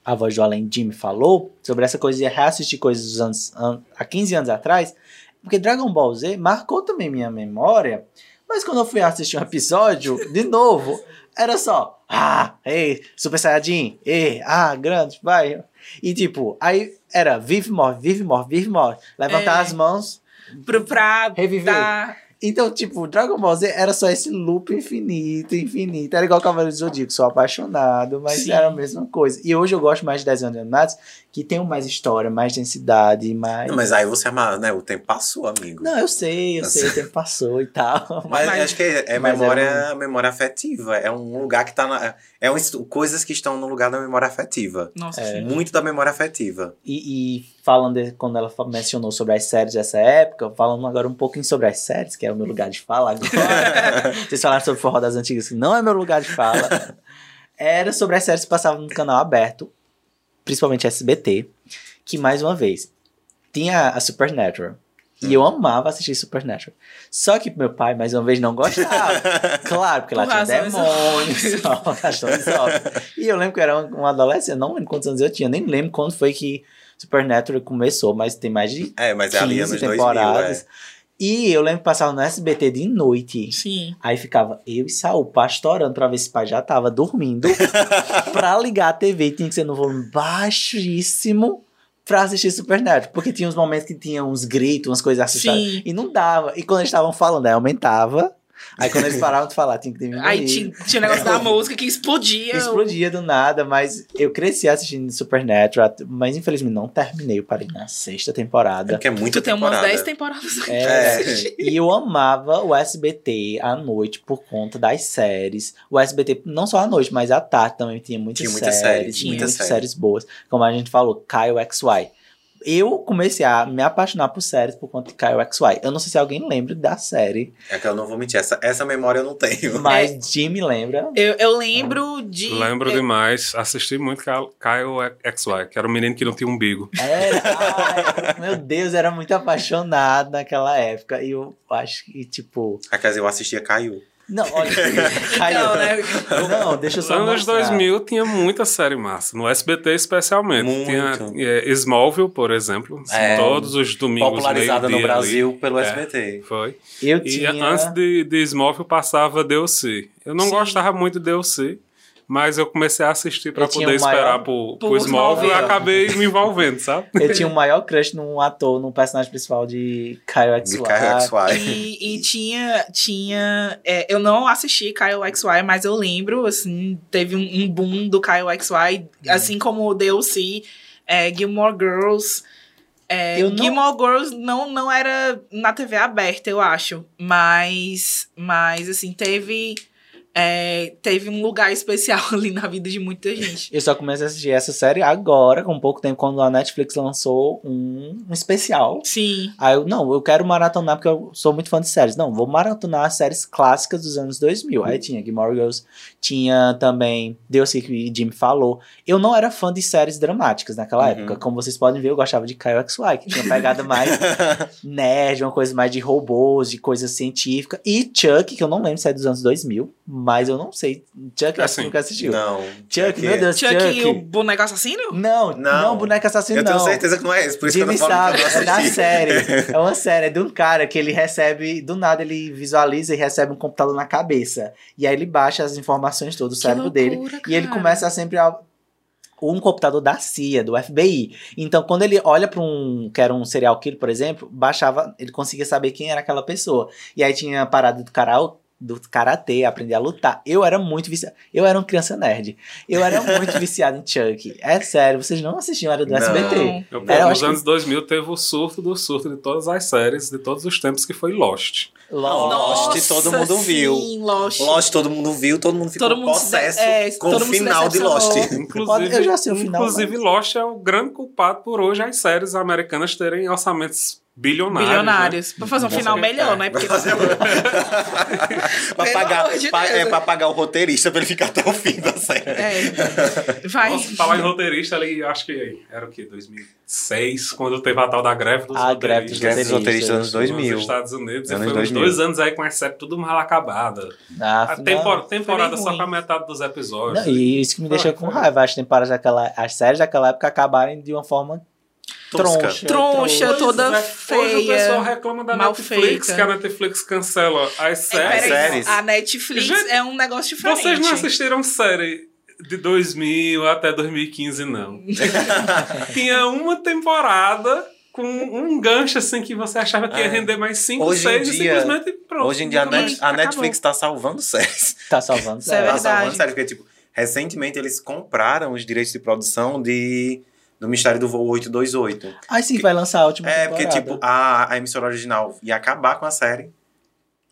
a voz do Além Jimmy falou sobre essa coisa de reassistir coisas dos anos, an- há 15 anos atrás, porque Dragon Ball Z marcou também minha memória, mas quando eu fui assistir um episódio, de novo, era só, ah, ei, Super Saiyajin, ei, ah, grande, vai. E tipo, aí era vive, morre, vive, morre, vive, morre. Levantar É. as mãos, Pro, pra Reviver. dar- então, tipo, Dragon Ball Z era só esse loop infinito, infinito. Era igual Cavaleiro do Zodíaco, sou apaixonado, mas Sim. era a mesma coisa. E hoje eu gosto mais de desenhos animados que tem mais história, mais densidade, mais. Não, mas aí você ama, né? O tempo passou, amigo. Não, eu sei, eu sei, o tempo passou e tal. Mas, Mas- acho que é, é mas memória, é memória afetiva. É um lugar que tá na. É um, coisas que estão no lugar da memória afetiva. Nossa, É. sim. Muito da memória afetiva. E, e falando, de, quando ela mencionou sobre as séries dessa época, falando agora um pouquinho sobre as séries, que é o meu lugar de fala agora. Vocês falaram sobre Forró das Antigas, que não é meu lugar de fala. Era sobre as séries que passavam no canal aberto, principalmente SBT, que mais uma vez tinha a Supernatural, E eu amava assistir Supernatural. Só que meu pai, mais uma vez, não gostava. claro, porque lá Por tinha demônios, só, razões. E eu lembro que eu era um adolescente, não lembro quantos anos eu tinha, nem lembro quando foi que Supernatural começou, mas tem mais de É, mas é ali 15 anos 2000, temporadas. é. E eu lembro que passava no SBT de noite. Sim. Aí ficava eu e Saul pastorando pra ver se o pai já tava dormindo. pra ligar a TV tinha que ser no volume baixíssimo pra assistir Supernatural. Porque tinha uns momentos que tinha uns gritos, umas coisas assustadas. Sim. E não dava. E quando eles estavam falando, aí aumentava. Aí quando eles paravam de falar, tinha que diminuir. Aí tinha, tinha o negócio da música que explodia. Explodia do nada, mas eu cresci assistindo Supernatural, mas infelizmente não terminei. Eu parei na sexta É temporada. porque é muito Tu tem umas 10 temporadas. É, É. E eu amava o SBT à noite por conta das séries. O SBT, não só à noite, mas à tarde também tinha muitas, Tinha muitas séries. séries, tinha muitas muitas séries. séries boas. Como a gente falou, Kyle XY. Eu comecei a me apaixonar por séries por conta de Kyle XY. Eu não sei se alguém lembra da série, É que eu não vou mentir, essa, essa memória eu não tenho. mas Jimmy lembra. Eu, eu lembro de. Lembro eu, demais, assisti muito Kyle XY, que era o menino que não tinha umbigo. Era, ai, meu Deus, era muito apaixonado naquela época. E eu acho que, tipo. Ah, Quer dizer, eu assistia Caiu. Não, olha. Então, né? Não, deixa eu só. Nos anos mostrar. 2000 tinha muita série massa, no SBT especialmente. Muito. Tinha é, Smallville, por exemplo, É. todos os domingos Popularizada no meio-dia ali. Brasil pelo É. SBT. Foi. Eu E tinha. antes de, de Smallville passava DLC. Eu não Sim. gostava muito de DLC, mas eu comecei a assistir tinha poder maior- esperar pro, pro Por Smallville e acabei me envolvendo, sabe? Eu tinha o maior crush num ator, num personagem principal de Kyle De XY. Caio XY. E, e tinha. tinha é, eu não assisti Kyle XY, mas eu lembro, assim, teve um, um boom do Kyle XY, assim como o DLC, é, Gilmore Girls. É, Eu não- Gilmore Girls não, não era na TV aberta, eu acho. Mas, mas assim, teve. É, teve um lugar especial ali na vida de muita gente. Eu só comecei a assistir essa série agora, com pouco tempo, quando a Netflix lançou um, um especial. Sim. Aí eu, não, eu quero maratonar porque eu sou muito fã de séries. Não, vou maratonar as séries clássicas dos anos 2000. Aí tinha Gilmore Girls, tinha também Deus que o Jimmy falou. Eu não era fã de séries dramáticas naquela Uhum. época. Como vocês podem ver, eu gostava de Kyle XY, que tinha uma pegada mais nerd, uma coisa mais de robôs, de coisa científica. E Chuck, que eu não lembro se é dos anos 2000, mas eu não sei. Chuck é É assim nunca assistiu. Não. Chuck, meu Deus, Chuck, Chuck. e o boneco assassino? Não, não, Não. boneco assassino Eu não. tenho certeza que não é esse, por isso Jimmy que eu não falo sabe, que eu é da série. É uma série, é de um cara que ele recebe, do nada ele visualiza e recebe um computador na cabeça. E aí ele baixa as informações todas do Que cérebro dele. loucura, E ele cara. começa a sempre a um computador da CIA, do FBI. Então, quando ele olha pra um, que era um serial killer, por exemplo, baixava, ele conseguia saber quem era aquela pessoa. E aí tinha a parada do cara do karatê, aprender a lutar. Eu era muito viciado. Eu era uma criança nerd. Eu era muito viciado em Chuck. É sério, vocês não assistiam, era do Não. SBT. Eu, É, eu nos acho que- anos 2000 teve o surto do surto de todas as séries, de todos os tempos, que foi Lost. Lost, todo mundo viu. Sim, Lost. Lost, todo mundo viu, todo mundo ficou Todo mundo se possesso de- é, com todo o final de Lost. Inclusive, eu já sei o final, inclusive mas- Lost é o grande culpado por hoje as séries americanas terem orçamentos bilionários. né? Bilionários. Pra fazer um final sei. melhor, É. né? Porque pra pagar, de pa- é, pra pagar o roteirista pra ele ficar até o fim da série. É. Vai. Nossa, falar em roteirista ali, acho que era o quê? 2006, quando teve a tal da greve dos A greve dos roteiristas. Roteiristas anos nos 2000. Estados Unidos. Anos e foi 2000. uns dois anos aí com a série tudo mal acabada. Ah, A tempor- temporada só ruim. com a metade dos episódios. Não, e isso que me deixa Foi, com raiva. As temporadas daquela, as séries daquela época acabarem de uma forma. Troncha. Troncha, toda é, Hoje o feia, pessoal reclama da mal Netflix, feita. que a Netflix cancela as É, séries. peraí, séries. A Netflix Gente, é um negócio diferente. Vocês não assistiram série de 2000 até 2015, não. Tinha uma temporada com um gancho assim que você achava que ia É. render mais 5, Hoje em 6 e simplesmente pronto. Hoje em dia a, Net- a. Netflix tá salvando séries. Tá salvando é séries. Tá verdade. salvando séries, porque, tipo, recentemente eles compraram os direitos de produção de do Mistério do Voo 828. Aí sim, vai lançar a última É, temporada. porque, tipo, a, a emissora original ia acabar com a série,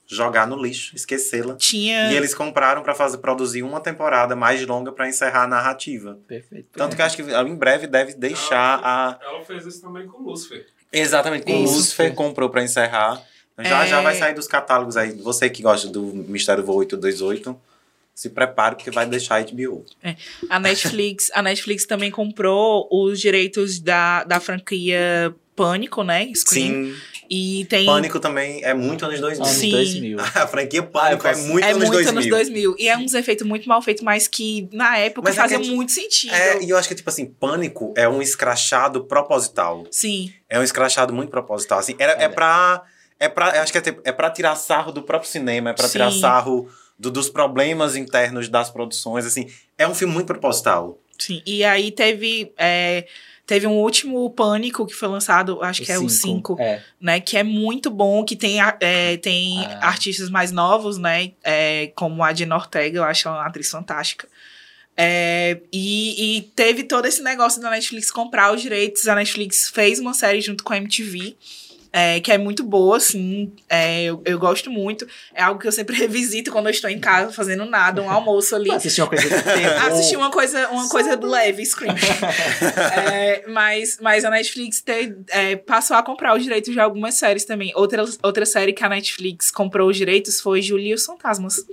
jogar no lixo, esquecê-la. Tinha. E eles compraram pra fazer produzir uma temporada mais longa pra encerrar a narrativa. Perfeito. Tanto que acho que em breve deve deixar a. Ela fez isso também com Lucifer. Exatamente, com o Isso. Lucifer comprou pra encerrar. Já É. já vai sair dos catálogos aí. Você que gosta do Mistério do Voo 828, se prepare porque vai deixar a HBO. A Netflix, a Netflix também comprou os direitos da, da franquia Pânico, né? Scream. Sim. E tem. Pânico também é muito anos 2000. Anos Sim. 2000. A franquia Pânico é posso- muito é anos muito 2000. anos 2000. E é uns efeitos muito mal feitos, mas que na época Mas é fazia que, tipo, muito sentido. É, e eu acho que, tipo assim, Pânico é um escrachado proposital. Sim. É um escrachado muito proposital. Assim, era, é, É. pra. É pra. Acho que é, tipo- é pra tirar sarro do próprio cinema, é pra Sim. tirar sarro do- dos problemas internos das produções. Assim, é um filme muito proposital. Sim. E aí teve. é, Teve um último Pânico que foi lançado, acho que é o 5, É. né? Que é muito bom, que tem, é, tem Ah. artistas mais novos, né? é, como a Jenna Ortega, eu acho ela uma atriz fantástica. É, e, e teve todo esse negócio da Netflix comprar os direitos. A Netflix fez uma série junto com a MTV. É, que é muito boa, assim, é, eu, eu gosto muito. É algo que eu sempre revisito quando eu estou em casa fazendo nada, um almoço ali. Assistir uma coisa. Assistir uma coisa, uma coisa leve, Scream. É, mas, mas a Netflix te- é, passou a comprar os direitos de algumas séries também. Outra, outra série que a Netflix comprou os direitos foi Julia e os Fantasmas.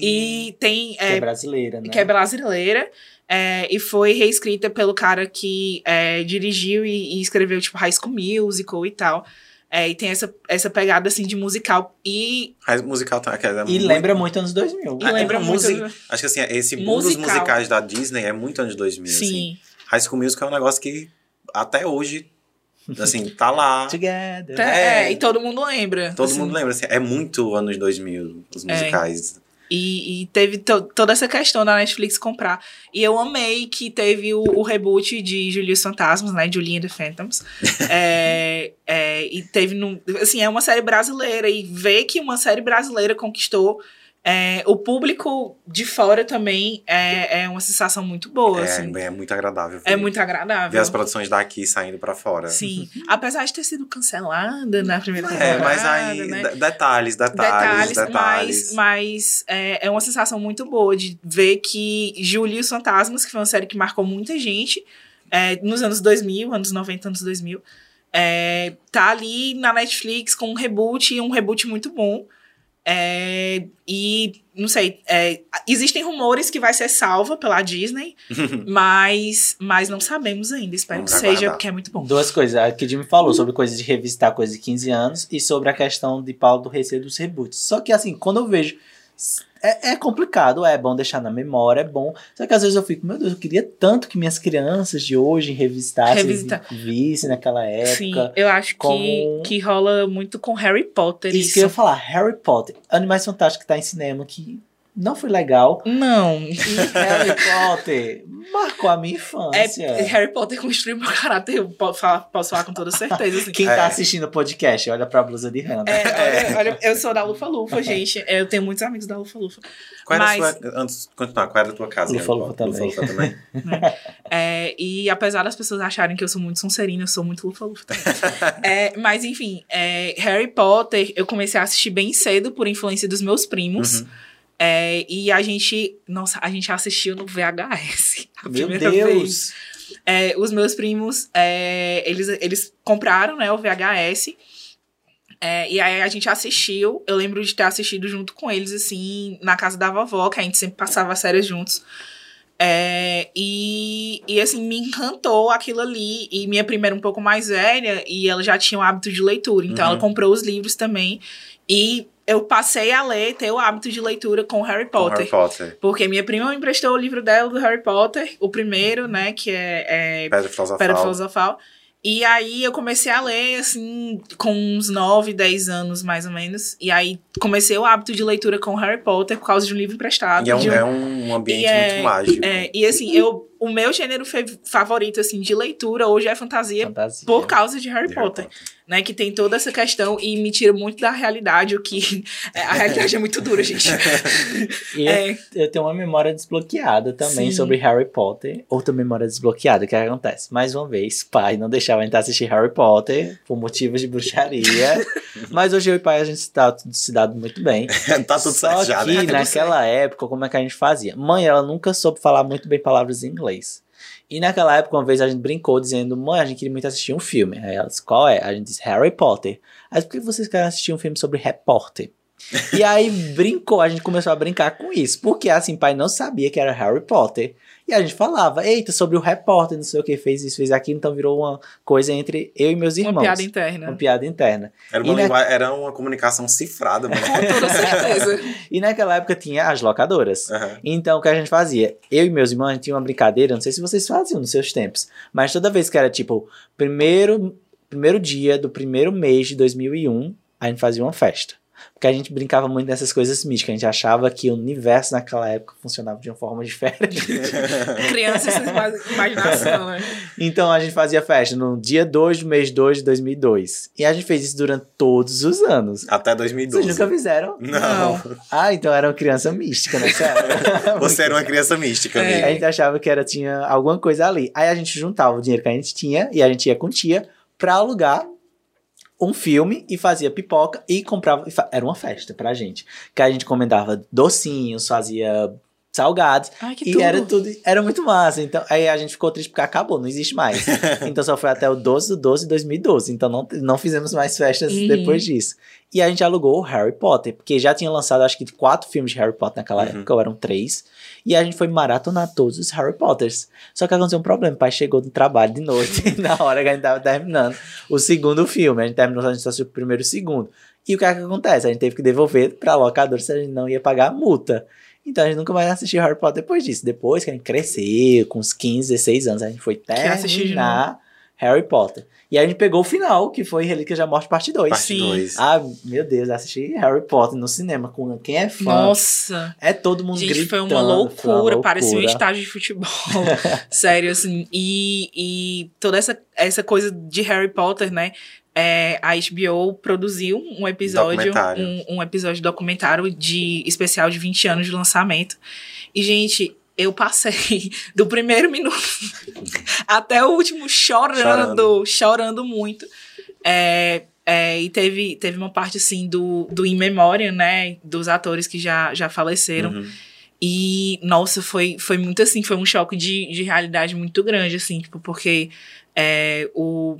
E tem. Que é É, brasileira, né? que é brasileira. É, e foi reescrita pelo cara que é, dirigiu e, e escreveu, tipo, High School Musical e tal. É, e tem essa, essa pegada, assim, de musical. E, Mas musical tá, é E muito- lembra muito anos 2000. e Ah, é lembra uma muito... música- Acho que assim, esse boom dos musicais da Disney é muito anos 2000. Assim. Sim. High School Musical é um negócio que até hoje, assim, tá lá. Together. É, É. e todo mundo lembra. Todo assim. mundo lembra, assim, é muito anos 2000 os musicais. E, e teve to- toda essa questão da Netflix comprar. E eu amei que teve o, o reboot de Julia os Fantasmas, né? Julia and the Phantoms. é, é, e teve. No, assim, é uma série brasileira. E ver que uma série brasileira conquistou. É, o público de fora também é, é uma sensação muito boa. É, assim. é muito agradável. ver- É muito Ver agradável. as produções daqui saindo pra fora. Sim. Apesar de ter sido cancelada na primeira É, temporada. mas aí, né? de- detalhes, detalhes, detalhes, detalhes. mas, mas é, é uma sensação muito boa de ver que Julia e os Fantasmas, que foi uma série que marcou muita gente é, nos anos 2000, anos 90, anos 2000, é, tá ali na Netflix com um reboot e um reboot muito bom. É, e, não sei, é, existem rumores que vai ser salva pela Disney, mas, mas não sabemos ainda. Espero Vamos que seja, aguardar. porque é muito bom. Duas coisas. A que o Jimmy falou sobre coisas de revisitar coisas de 15 anos e sobre a questão de Paulo do receio dos reboots. Só que assim, quando eu vejo. É, é complicado, é bom deixar na memória, é bom. Só que às vezes eu fico, meu Deus, eu queria tanto que minhas crianças de hoje revisitassem, Revisitar. vissem naquela época. Sim, eu acho que, que rola muito com Harry Potter. Isso que eu ia falar, Harry Potter, Animais Fantásticos tá em cinema, que não foi legal. Não. E Harry Potter marcou a minha É, infância. Harry Potter construiu meu caráter, eu posso falar, posso falar com toda certeza. Assim. Quem É. tá assistindo o podcast, olha pra blusa de Hannah. É, olha, olha, eu sou da Lufa Lufa, gente. Eu tenho muitos amigos da Lufa Lufa. Qual era a Mas- sua, antes de continuar, qual era a tua casa? Lufa? Lufa também. Lufa também. É, e apesar das pessoas acharem que eu sou muito Sonserina, eu sou muito Lufa Lufa também. É, mas enfim, é, Harry Potter eu comecei a assistir bem cedo por influência dos meus primos. Uhum. É, e a gente, nossa, a gente assistiu no VHS. A Meu primeira vez. Deus! É, os meus primos, é, eles, eles compraram, né, o VHS. É, e aí a gente assistiu. Eu lembro de ter assistido junto com eles, assim, na casa da vovó, que a gente sempre passava as séries juntos. É, e, e assim, me encantou aquilo ali. E minha prima era um pouco mais velha e ela já tinha o hábito de leitura. Então Uhum. ela comprou os livros também. E eu passei a ler, ter o hábito de leitura com Harry Com Potter. Harry Potter. Porque minha prima me emprestou o livro dela do Harry Potter, o primeiro, né? Que é, é Pedra Filosofal. Pedra Filosofal. E aí eu comecei a ler, assim, com uns 9, 10 anos, mais ou menos. E aí comecei o hábito de leitura com Harry Potter por causa de um livro emprestado. E é um, de é um ambiente E é- muito mágico. é, e assim, eu, o meu gênero favorito, assim, de leitura hoje é fantasia. Fantasia. Por causa de Harry de Harry Potter, né? Que tem toda essa questão e me tira muito da realidade, o que. é, A realidade é muito dura, gente. E É. eu, tenho uma memória desbloqueada também Sim. sobre Harry Potter. Outra memória desbloqueada, o que acontece? Mais uma vez, pai não deixava a gente assistir Harry Potter por motivos de bruxaria. mas hoje eu e pai a gente se dá, se dá muito bem. tá tudo Só certo já, que né? naquela época, como é que a gente fazia? Mãe, ela nunca soube falar muito bem palavras em inglês. E naquela época, uma vez a gente brincou dizendo, mãe, a gente queria muito assistir um filme. Aí ela disse, qual é? A gente disse, Harry Potter. Aí por que vocês querem assistir um filme sobre Potter? E aí brincou, a gente começou a brincar com isso. Porque assim, pai não sabia que era Harry Potter. E a gente falava, eita, sobre o repórter, não sei o que, fez isso, fez aquilo, então virou uma coisa entre eu e meus irmãos. Uma piada interna. Uma piada interna. Era uma, na... era uma comunicação cifrada, mano. Com toda certeza. e naquela época tinha as locadoras. Uhum. Então o que a gente fazia? Eu e meus irmãos, a gente tinha uma brincadeira, não sei se vocês faziam nos seus tempos, mas toda vez que era tipo, primeiro, primeiro dia do primeiro mês de 2001, a gente fazia uma festa. Porque a gente brincava muito nessas coisas místicas. A gente achava que o universo naquela época funcionava de uma forma diferente. Crianças imaginação, né? Então a gente fazia festa no dia 2 do mês 2 de 2002. E a gente fez isso durante todos os anos. Até 2012. Vocês nunca fizeram? Não. Não. Ah, então era uma criança mística, né? Você era uma criança mística, é. A gente achava que era, tinha alguma coisa ali. Aí a gente juntava o dinheiro que a gente tinha e a gente ia com tia pra alugar um filme e fazia pipoca e comprava. Era uma festa pra gente. Que a gente encomendava docinhos, fazia salgados. Ai, e tudo. era tudo. Era muito massa. Então, aí a gente ficou triste porque acabou, não existe mais. então só foi até o 12 do 12 de 2012. Então não, não fizemos mais festas uhum. depois disso. E a gente alugou o Harry Potter, porque já tinha lançado acho que quatro filmes de Harry Potter naquela uhum. época, ou eram três. E a gente foi maratonar todos os Harry Potters. Só que aconteceu um problema. O pai chegou do trabalho de noite, na hora que a gente tava terminando o segundo filme. A gente terminou, a gente só assistiu o primeiro e o segundo. E o que é que acontece? A gente teve que devolver pra locadora se a gente não ia pagar a multa. Então a gente nunca mais assistiu Harry Potter depois disso. Depois que a gente cresceu, com uns 15, 16 anos, a gente foi terminar Harry Potter. E aí a gente pegou o final, que foi Relíquias da Morte, parte 2. Parte 2. Ah, meu Deus, assisti Harry Potter no cinema com quem é fã. Nossa! É todo mundo Gente, gritando. foi uma loucura, foi uma loucura. parecia um estágio de futebol. Sério, assim. E, e toda essa, essa coisa de Harry Potter, né? É, a HBO produziu um episódio, um, um episódio documentário de especial de 20 anos de lançamento. E, gente, eu passei do primeiro minuto até o último chorando, chorando, chorando muito. É, é, e teve, teve uma parte, assim, do, do In Memoriam, né? Dos atores que já, já faleceram. Uhum. E, nossa, foi, foi muito assim, foi um choque de, de realidade muito grande, assim, tipo, porque é, o,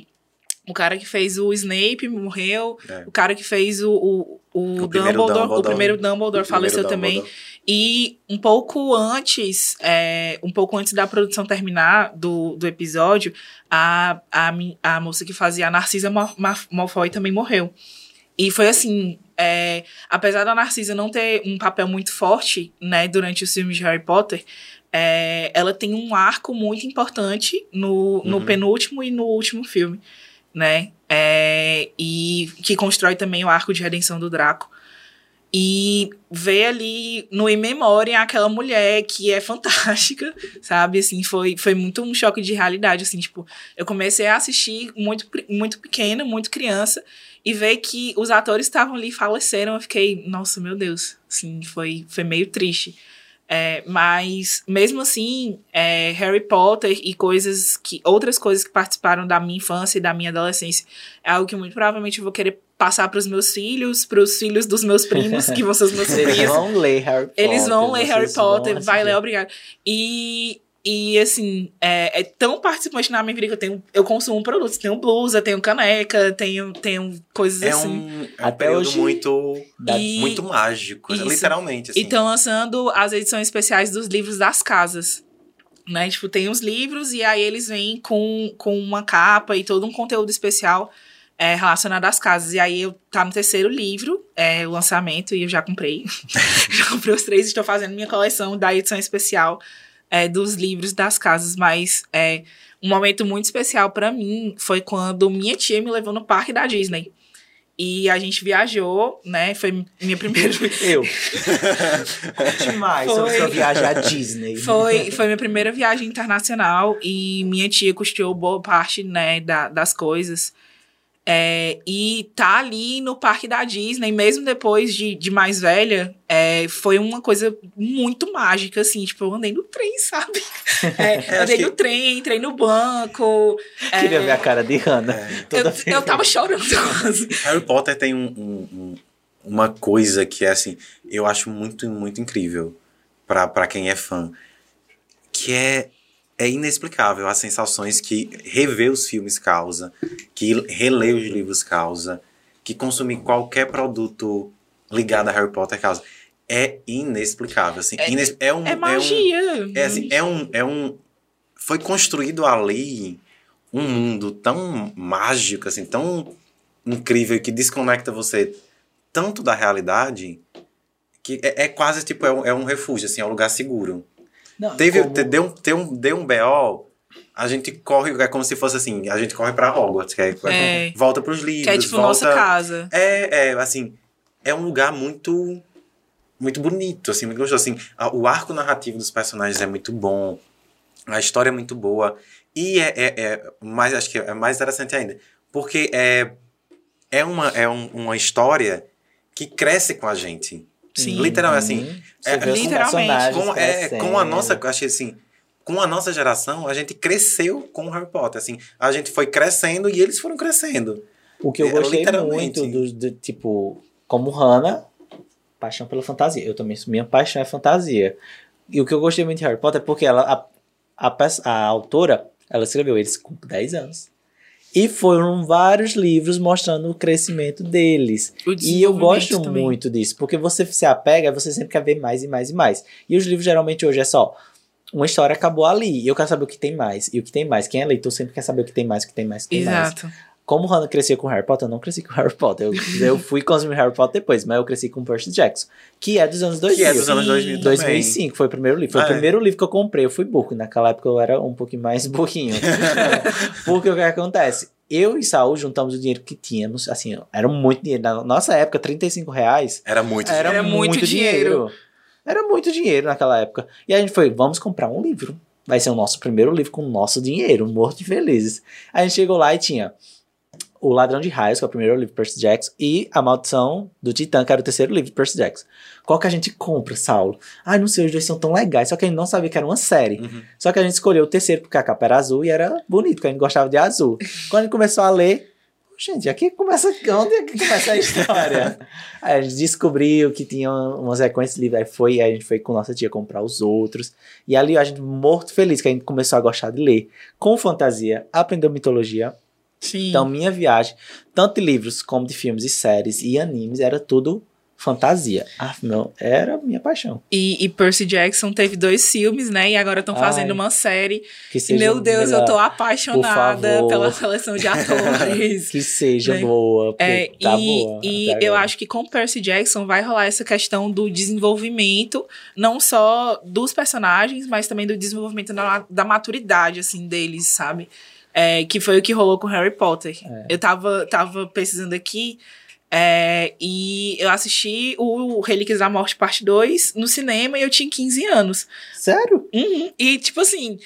o cara que fez o Snape morreu, é. o cara que fez o, o, o, o Dumbledore, Dumbledore, o primeiro Dumbledore faleceu Dumbledore. também. E um pouco antes, é, um pouco antes da produção terminar do, do episódio, a, a, a moça que fazia a Narcisa Malfoy também morreu. E foi assim, é, apesar da Narcisa não ter um papel muito forte, né, durante os filmes de Harry Potter, é, ela tem um arco muito importante no, no uhum. penúltimo e no último filme, né? É, e que constrói também o arco de redenção do Draco. E ver ali no In Memória aquela mulher que é fantástica, sabe? Assim, foi, foi muito um choque de realidade, assim, tipo, eu comecei a assistir muito, muito pequena, muito criança, e ver que os atores estavam ali faleceram, eu fiquei, nossa, meu Deus, assim, foi, foi meio triste. É, mas mesmo assim, é, Harry Potter e coisas que outras coisas que participaram da minha infância e da minha adolescência é algo que muito provavelmente eu vou querer passar para os meus filhos, para os filhos dos meus primos, que vão ser os meus filhos. Eles vão ler Harry Potter. Eles vão ler Harry Potter, vai ler, obrigado. E e assim, é, é, tão participante na minha vida que eu tenho. Eu consumo produtos. Tenho blusa, tenho caneca, tenho, tenho coisas é assim. Um, é um período hoje, muito, e, muito mágico, isso. literalmente. Assim. E estão lançando as edições especiais dos livros das casas. Né? Tipo, tem os livros e aí eles vêm com, com uma capa e todo um conteúdo especial é, relacionado às casas. E aí eu tá no terceiro livro, é, o lançamento, e eu já comprei. já comprei os três, estou fazendo minha coleção da edição especial é, dos livros das casas, mas é, um momento muito especial para mim foi quando minha tia me levou no parque da Disney. E a gente viajou, né? Foi minha primeira. Eu. Demais foi... sua viagem à Disney. Foi, foi minha primeira viagem internacional e minha tia custou boa parte, né, da, das coisas. É, e tá ali no parque da Disney, mesmo depois de, de mais velha, é, foi uma coisa muito mágica, assim, tipo, eu andei no trem, sabe? É, andei no trem, entrei no banco. Queria ver a cara de Hannah. Eu, eu tava chorando quase. Harry Potter tem um, um, um, uma coisa que é assim, eu acho muito, muito incrível para quem é fã. Que é é inexplicável as sensações que rever os filmes causa, que reler os livros causa, que consumir qualquer produto ligada a Harry Potter causa. É inexplicável, assim. É- Ines- é, um, É magia. É, assim, é um, é um. Foi construído ali um mundo tão mágico, assim, tão incrível que desconecta você tanto da realidade que é, é quase tipo, é um, é um refúgio, assim, é um lugar seguro. Não, Teve, como- te- deu, um- deu, um, deu um BO, a gente corre, é como se fosse assim, a gente corre pra Hogwarts, que é, É. volta pros livros, Que é tipo volta... nossa casa. É, é, assim, é um lugar muito muito bonito, assim, muito gostoso, assim, a- o arco narrativo dos personagens é muito bom, a história é muito boa, e é, é, é mais, acho que é mais interessante ainda, porque é, é, uma, é um- uma história que cresce com a gente. Sim. Literalmente, assim, Uhum. É- literalmente. com, é, com a nossa, achei assim, com a nossa geração, a gente cresceu com o Harry Potter, assim, a gente foi crescendo e eles foram crescendo. O que eu É, gostei literalmente. muito do, do- tipo, como Hannah, paixão pela fantasia. Eu também, minha paixão é fantasia. E o que eu gostei muito de Harry Potter é porque ela, a, a, a autora, ela escreveu eles com 10 anos. E foram vários livros mostrando o crescimento deles. O E eu gosto também. muito disso, porque você se apega, você sempre quer ver mais e mais e mais. E os livros geralmente hoje é só uma história acabou ali, e eu quero saber o que tem mais, e o que tem mais. Quem é leitor sempre quer saber o que tem mais, o que tem mais, o que tem mais. Exato. Como Hannah crescia com Harry Potter, eu não cresci com Harry Potter. Eu, eu fui consumir Harry Potter depois, mas eu cresci com Percy Jackson, que é dos anos 2000. Que é dos anos Sim. 2000 também. 2005 foi o primeiro livro. Foi Ah, o é. primeiro livro que eu comprei. Eu fui burro. Naquela época eu era um pouquinho mais burrinho. Porque o que acontece? Eu e Saul juntamos o dinheiro que tínhamos. Assim, era muito dinheiro. Na nossa época, 35 reais Era muito era, Era muito, muito dinheiro. dinheiro. Era muito dinheiro naquela época. E a gente foi, vamos comprar um livro. Vai ser o nosso primeiro livro com o nosso dinheiro, morto de felizes. A gente chegou lá e tinha O Ladrão de Raios, que é o primeiro livro de Percy Jackson, e A Maldição do Titã, que era o terceiro livro de Percy Jackson. Qual que a gente compra, Saulo? Ai, não sei, os dois são tão legais, só que a gente não sabia que era uma série. Uhum. Só que a gente escolheu o terceiro porque a capa era azul e era bonito, porque a gente gostava de azul. Quando a gente começou a ler, gente, aqui começa. Onde é que começa a história? aí a gente descobriu que tinha uma sequência de livros, aí foi, aí a gente foi com nossa tia comprar os outros. E ali a gente morto feliz que a gente começou a gostar de ler. Com fantasia, aprendeu mitologia. Sim. Então, minha viagem, tanto de livros como de filmes e séries e animes, era tudo fantasia. Ah, meu, era minha paixão. E, e Percy Jackson teve dois filmes, né? E agora estão Ai, fazendo uma série. Que E, seja meu Deus, eu melhor. tô apaixonada pela seleção de atores. Que seja né? boa, É, tá e boa. e eu agora. acho que com Percy Jackson vai rolar essa questão do desenvolvimento, não só dos personagens, mas também do desenvolvimento da, da maturidade, assim, deles, sabe? É, que foi o que rolou com Harry Potter. É. Eu tava, tava pesquisando aqui é, e eu assisti o Relíquias da Morte Parte 2 no cinema e eu tinha 15 anos. Sério? Uhum. E, tipo assim,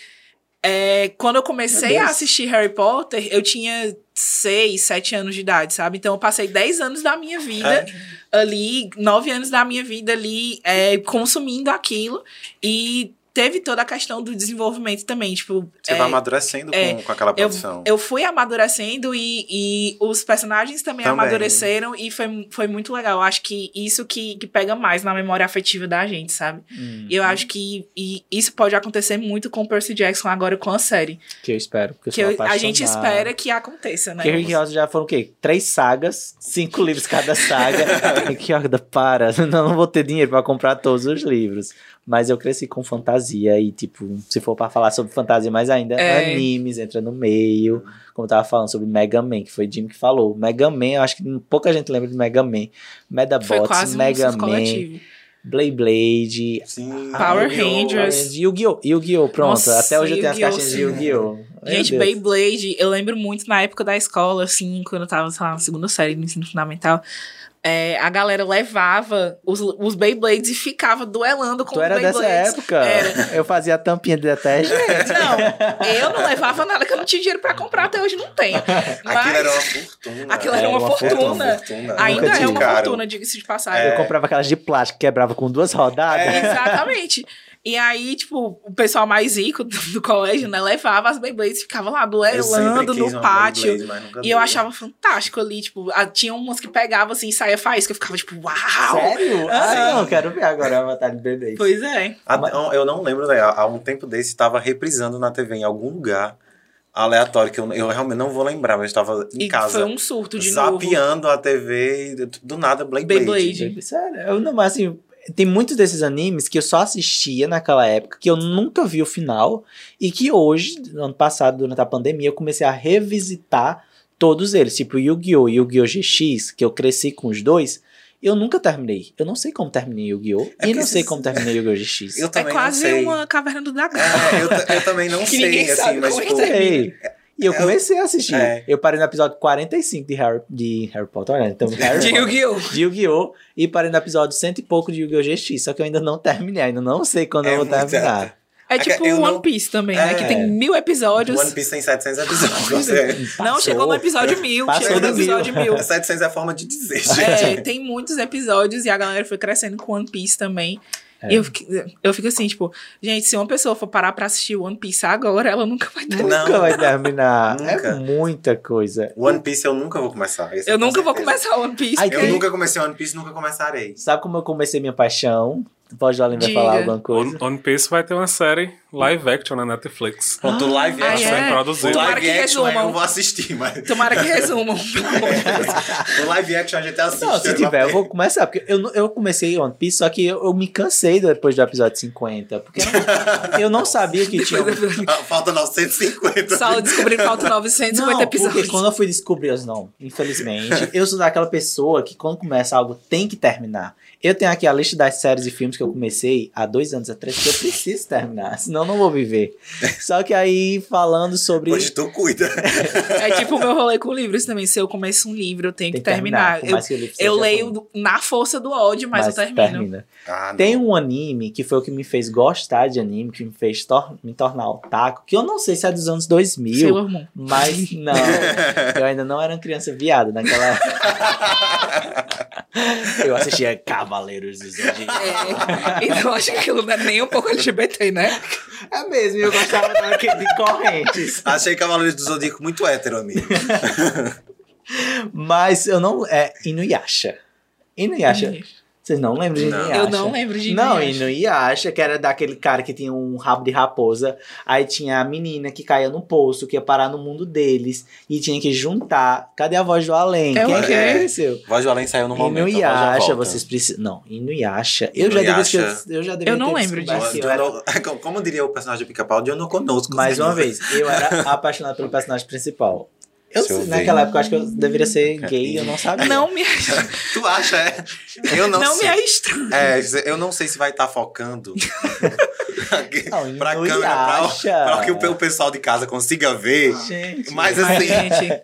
é, quando eu comecei a assistir Harry Potter, eu tinha 6, 7 anos de idade, sabe? Então eu passei 10 anos da minha vida É. ali, 9 anos da minha vida ali, é, consumindo aquilo. E teve toda a questão do desenvolvimento também, tipo... Você é, vai amadurecendo é, com, com aquela eu, produção. eu fui amadurecendo e, e os personagens também, Também. amadureceram e foi, foi muito legal. Eu acho que isso que, que pega mais na memória afetiva da gente, sabe? Hum, E eu acho que e isso pode acontecer muito com Percy Jackson agora com a série. que eu espero. Porque eu Que sou eu- a gente espera que aconteça, né? Porque Rick Riordan já foram o quê? Três sagas, cinco livros cada saga. Rick Riordan, para, não, não vou ter dinheiro pra comprar todos os livros. Mas eu cresci com fantasia e, tipo, se for pra falar sobre fantasia mais ainda, É. animes entra no meio. Como eu tava falando sobre Mega Man, que foi Jim que falou. Mega Man, eu acho que pouca gente lembra de Mega Man. Medabots, um Mega surto Man, coletivo. Blade Blade, Sim. Power! Rangers. Yu-Gi-Oh! Yu-Gi-Oh! Pronto, Nossa, até hoje eu tenho as Yu-Gi-Oh! caixinhas de. Yu-Gi-Oh! Gente, Deus. Beyblade, eu lembro muito na época da escola, assim, quando eu tava, sei lá, na segunda série do ensino fundamental. É, a galera levava os, os Beyblades e ficava duelando com Tu os era dessa Beyblades. época? Era. Eu fazia a tampinha de detergente. Não, eu não levava nada que eu não tinha dinheiro pra comprar, até hoje não tenho. Mas Aquilo era uma fortuna. Aquilo era uma fortuna. ainda Nunca é uma Caro. fortuna, diga-se de passagem. Eu comprava aquelas de plástico que quebrava com duas rodadas. É. Exatamente. E aí, tipo, o pessoal mais rico do, do colégio, né, levava as Beyblades e ficava lá duelando no pátio. Beyblade, E eu achava fantástico ali, tipo, a- tinha umas que pegavam assim e saía faísca, eu ficava tipo, uau! Sério? Ah, não, quero ver agora a batalha de bebês. Pois é. Ah, não, Eu não lembro, né? Há um tempo desse estava reprisando na TV em algum lugar aleatório que eu, eu realmente não vou lembrar, mas eu estava em E casa. foi um surto de novo. zapeando a TV e do nada Blade Blade. Beyblade. Sério, eu não, mas assim, tem muitos desses animes que eu só assistia naquela época, que eu nunca vi o final, e que hoje, no ano passado, durante a pandemia, eu comecei a revisitar todos eles. Tipo, Yu-Gi-Oh! e Yu-Gi-Oh! GX, que eu cresci com os dois, eu nunca terminei. Eu não sei como terminei Yu-Gi-Oh! É e não sei esses- como terminei Yu-Gi-Oh! GX. Eu É também quase não sei. uma caverna do dragão. É, eu, eu também não Que sei, assim, sabe mas como é tipo. Sei. E eu É, comecei a assistir. é. Eu parei no episódio 45 de Harry, de Harry Potter, olha, então Harry De. Yu-Gi-Oh! de Yu-Gi-Oh! e parei no episódio cento e pouco de Yu-Gi-Oh! GX, só que eu ainda não terminei, ainda não sei quando É eu vou terminar. É É tipo eu One não- Piece também, né? É. Que tem mil episódios. One Piece tem 700 episódios. Você... Não, Passou. chegou no episódio mil. Passou Chegou no do mil. episódio mil. 700 é a forma de dizer, É, gente. tem muitos episódios e a galera foi crescendo com One Piece também. É. Eu fico, eu fico assim, tipo, gente, se uma pessoa for parar pra assistir One Piece agora, ela nunca vai ter. Não. Nunca vai terminar. Nunca. É muita coisa. One Piece eu nunca vou começar. isso Eu com nunca vou certeza. começar One Piece. Ai, Eu nunca comecei One Piece, nunca começarei. Sabe como eu comecei minha paixão? Pode vai Diga. falar alguma coisa? One, One Piece vai ter uma série live action na Netflix. Pronto, o live Ah, action. é? Vai produzir. O live que action eu não vou assistir, mas. Tomara que resumam. O live action a gente assiste. Não, se tiver, eu vou começar. Porque eu, eu comecei One Piece, só que eu, eu me cansei depois do episódio 50. Porque eu não, eu não sabia que tinha. Ah, Falta 950. Só descobrir que faltam 950 Não, episódios. porque quando eu fui descobrir os não, infelizmente, eu sou daquela pessoa que quando começa algo tem que terminar. Eu tenho aqui a lista das séries e filmes que eu comecei há dois anos atrás que eu preciso terminar, senão eu não vou viver. Só que aí, falando sobre. Hoje tu cuida. É tipo o meu rolê com livros também. Se eu começo um livro, eu tenho tem que terminar. por Eu, eu leio do- na força do ódio, mas, eu termino. termina. Ah. Tem um anime que foi o que me fez gostar de anime, que me fez tor- me tornar otaku, que eu não sei se é dos anos 2000, Sailor Moon. mas não. eu ainda não era uma criança viada naquela época. eu assistia Cavaleiros do Zodíaco. É, então acho que aquilo não é nem um pouco LGBT, né? É mesmo, eu gostava daquele de correntes. Achei Cavaleiros do Zodíaco muito hétero, amigo. Mas eu não. É Inuyasha. Inuyasha. Vocês não lembram de Não. Inuyasha? Eu não lembro de Não, Inuyasha. Inuyasha, que era daquele cara que tinha um rabo de raposa. Aí tinha a menina que caía no poço, que ia parar no mundo deles. E tinha que juntar. Cadê a voz do além? É Quem o é que quê? conheceu? Voz do Além saiu no momento. Inuyasha, vocês precisam. Não, Inuyasha. Eu já devia, Inuyasha. eu já devia Eu não ter lembro disso. eu era- Como- diria o personagem do pica-pau, de eu não conosco. Mais uma senhor. vez, eu era apaixonado pelo personagem principal. Eu, naquela época, eu acho que eu deveria ser gay eu não sabia. Não me, Tu acha, é? Eu não, não sei. me estranho. É, eu não sei se vai estar focando Não, pra câmera, pra, pra que o, o pessoal de casa consiga ver. Gente, Mas assim, gente,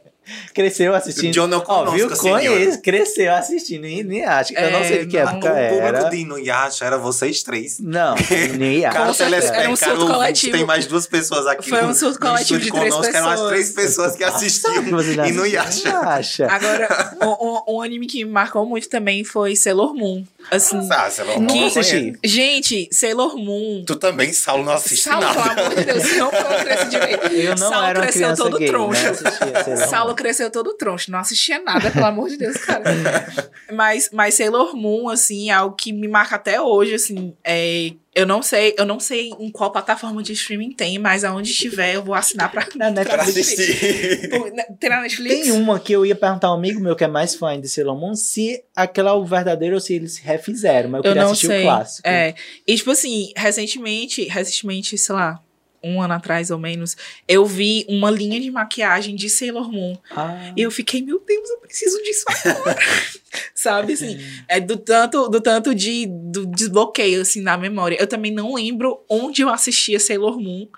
cresceu assistindo. Eu não Ó, viu? Conheço, cresceu assistindo Inuyasha. Eu não É, sei de que não, época o era. público de Inuyasha era vocês três. Não, Inuyasha. Cara, Com certeza, era um surto coletivo. tem mais duas pessoas aqui. Foi um surto coletivo de três conosco, Eram as pessoas. três pessoas que assistiam já Inuyasha. Inuyasha. Agora, um, um- anime que me marcou muito também foi Sailor Moon. Assim, Ah, lá, Não Que- assisti. gente, Sailor Moon. Tu também, Saulo, não assiste Saulo, pelo nada. amor de Deus, não que eu não cresci direito. Eu não Saulo era uma cresceu criança todo gay, troncho. né? Assistia Cresceu todo troncho, não assistia nada, pelo amor de Deus, cara. mas, mas Sailor Moon, assim, é algo que me marca até hoje, assim, é, eu não sei, eu não sei em qual plataforma de streaming tem, mas aonde estiver eu vou assinar pra, Na Netflix. Tem na Netflix? Tem uma que eu ia perguntar a um amigo meu que é mais fã de Sailor Moon se aquela é o verdadeiro ou se eles refizeram, mas eu, Eu queria não assistir sei. o clássico. É. E, tipo assim, recentemente, recentemente, sei lá, um ano atrás ou menos, eu vi uma linha de maquiagem de Sailor Moon. Ah, E eu fiquei, meu Deus, eu preciso disso agora. Sabe, assim, é do tanto, do tanto de do desbloqueio, assim, na memória. Eu também não lembro onde eu assistia Sailor Moon.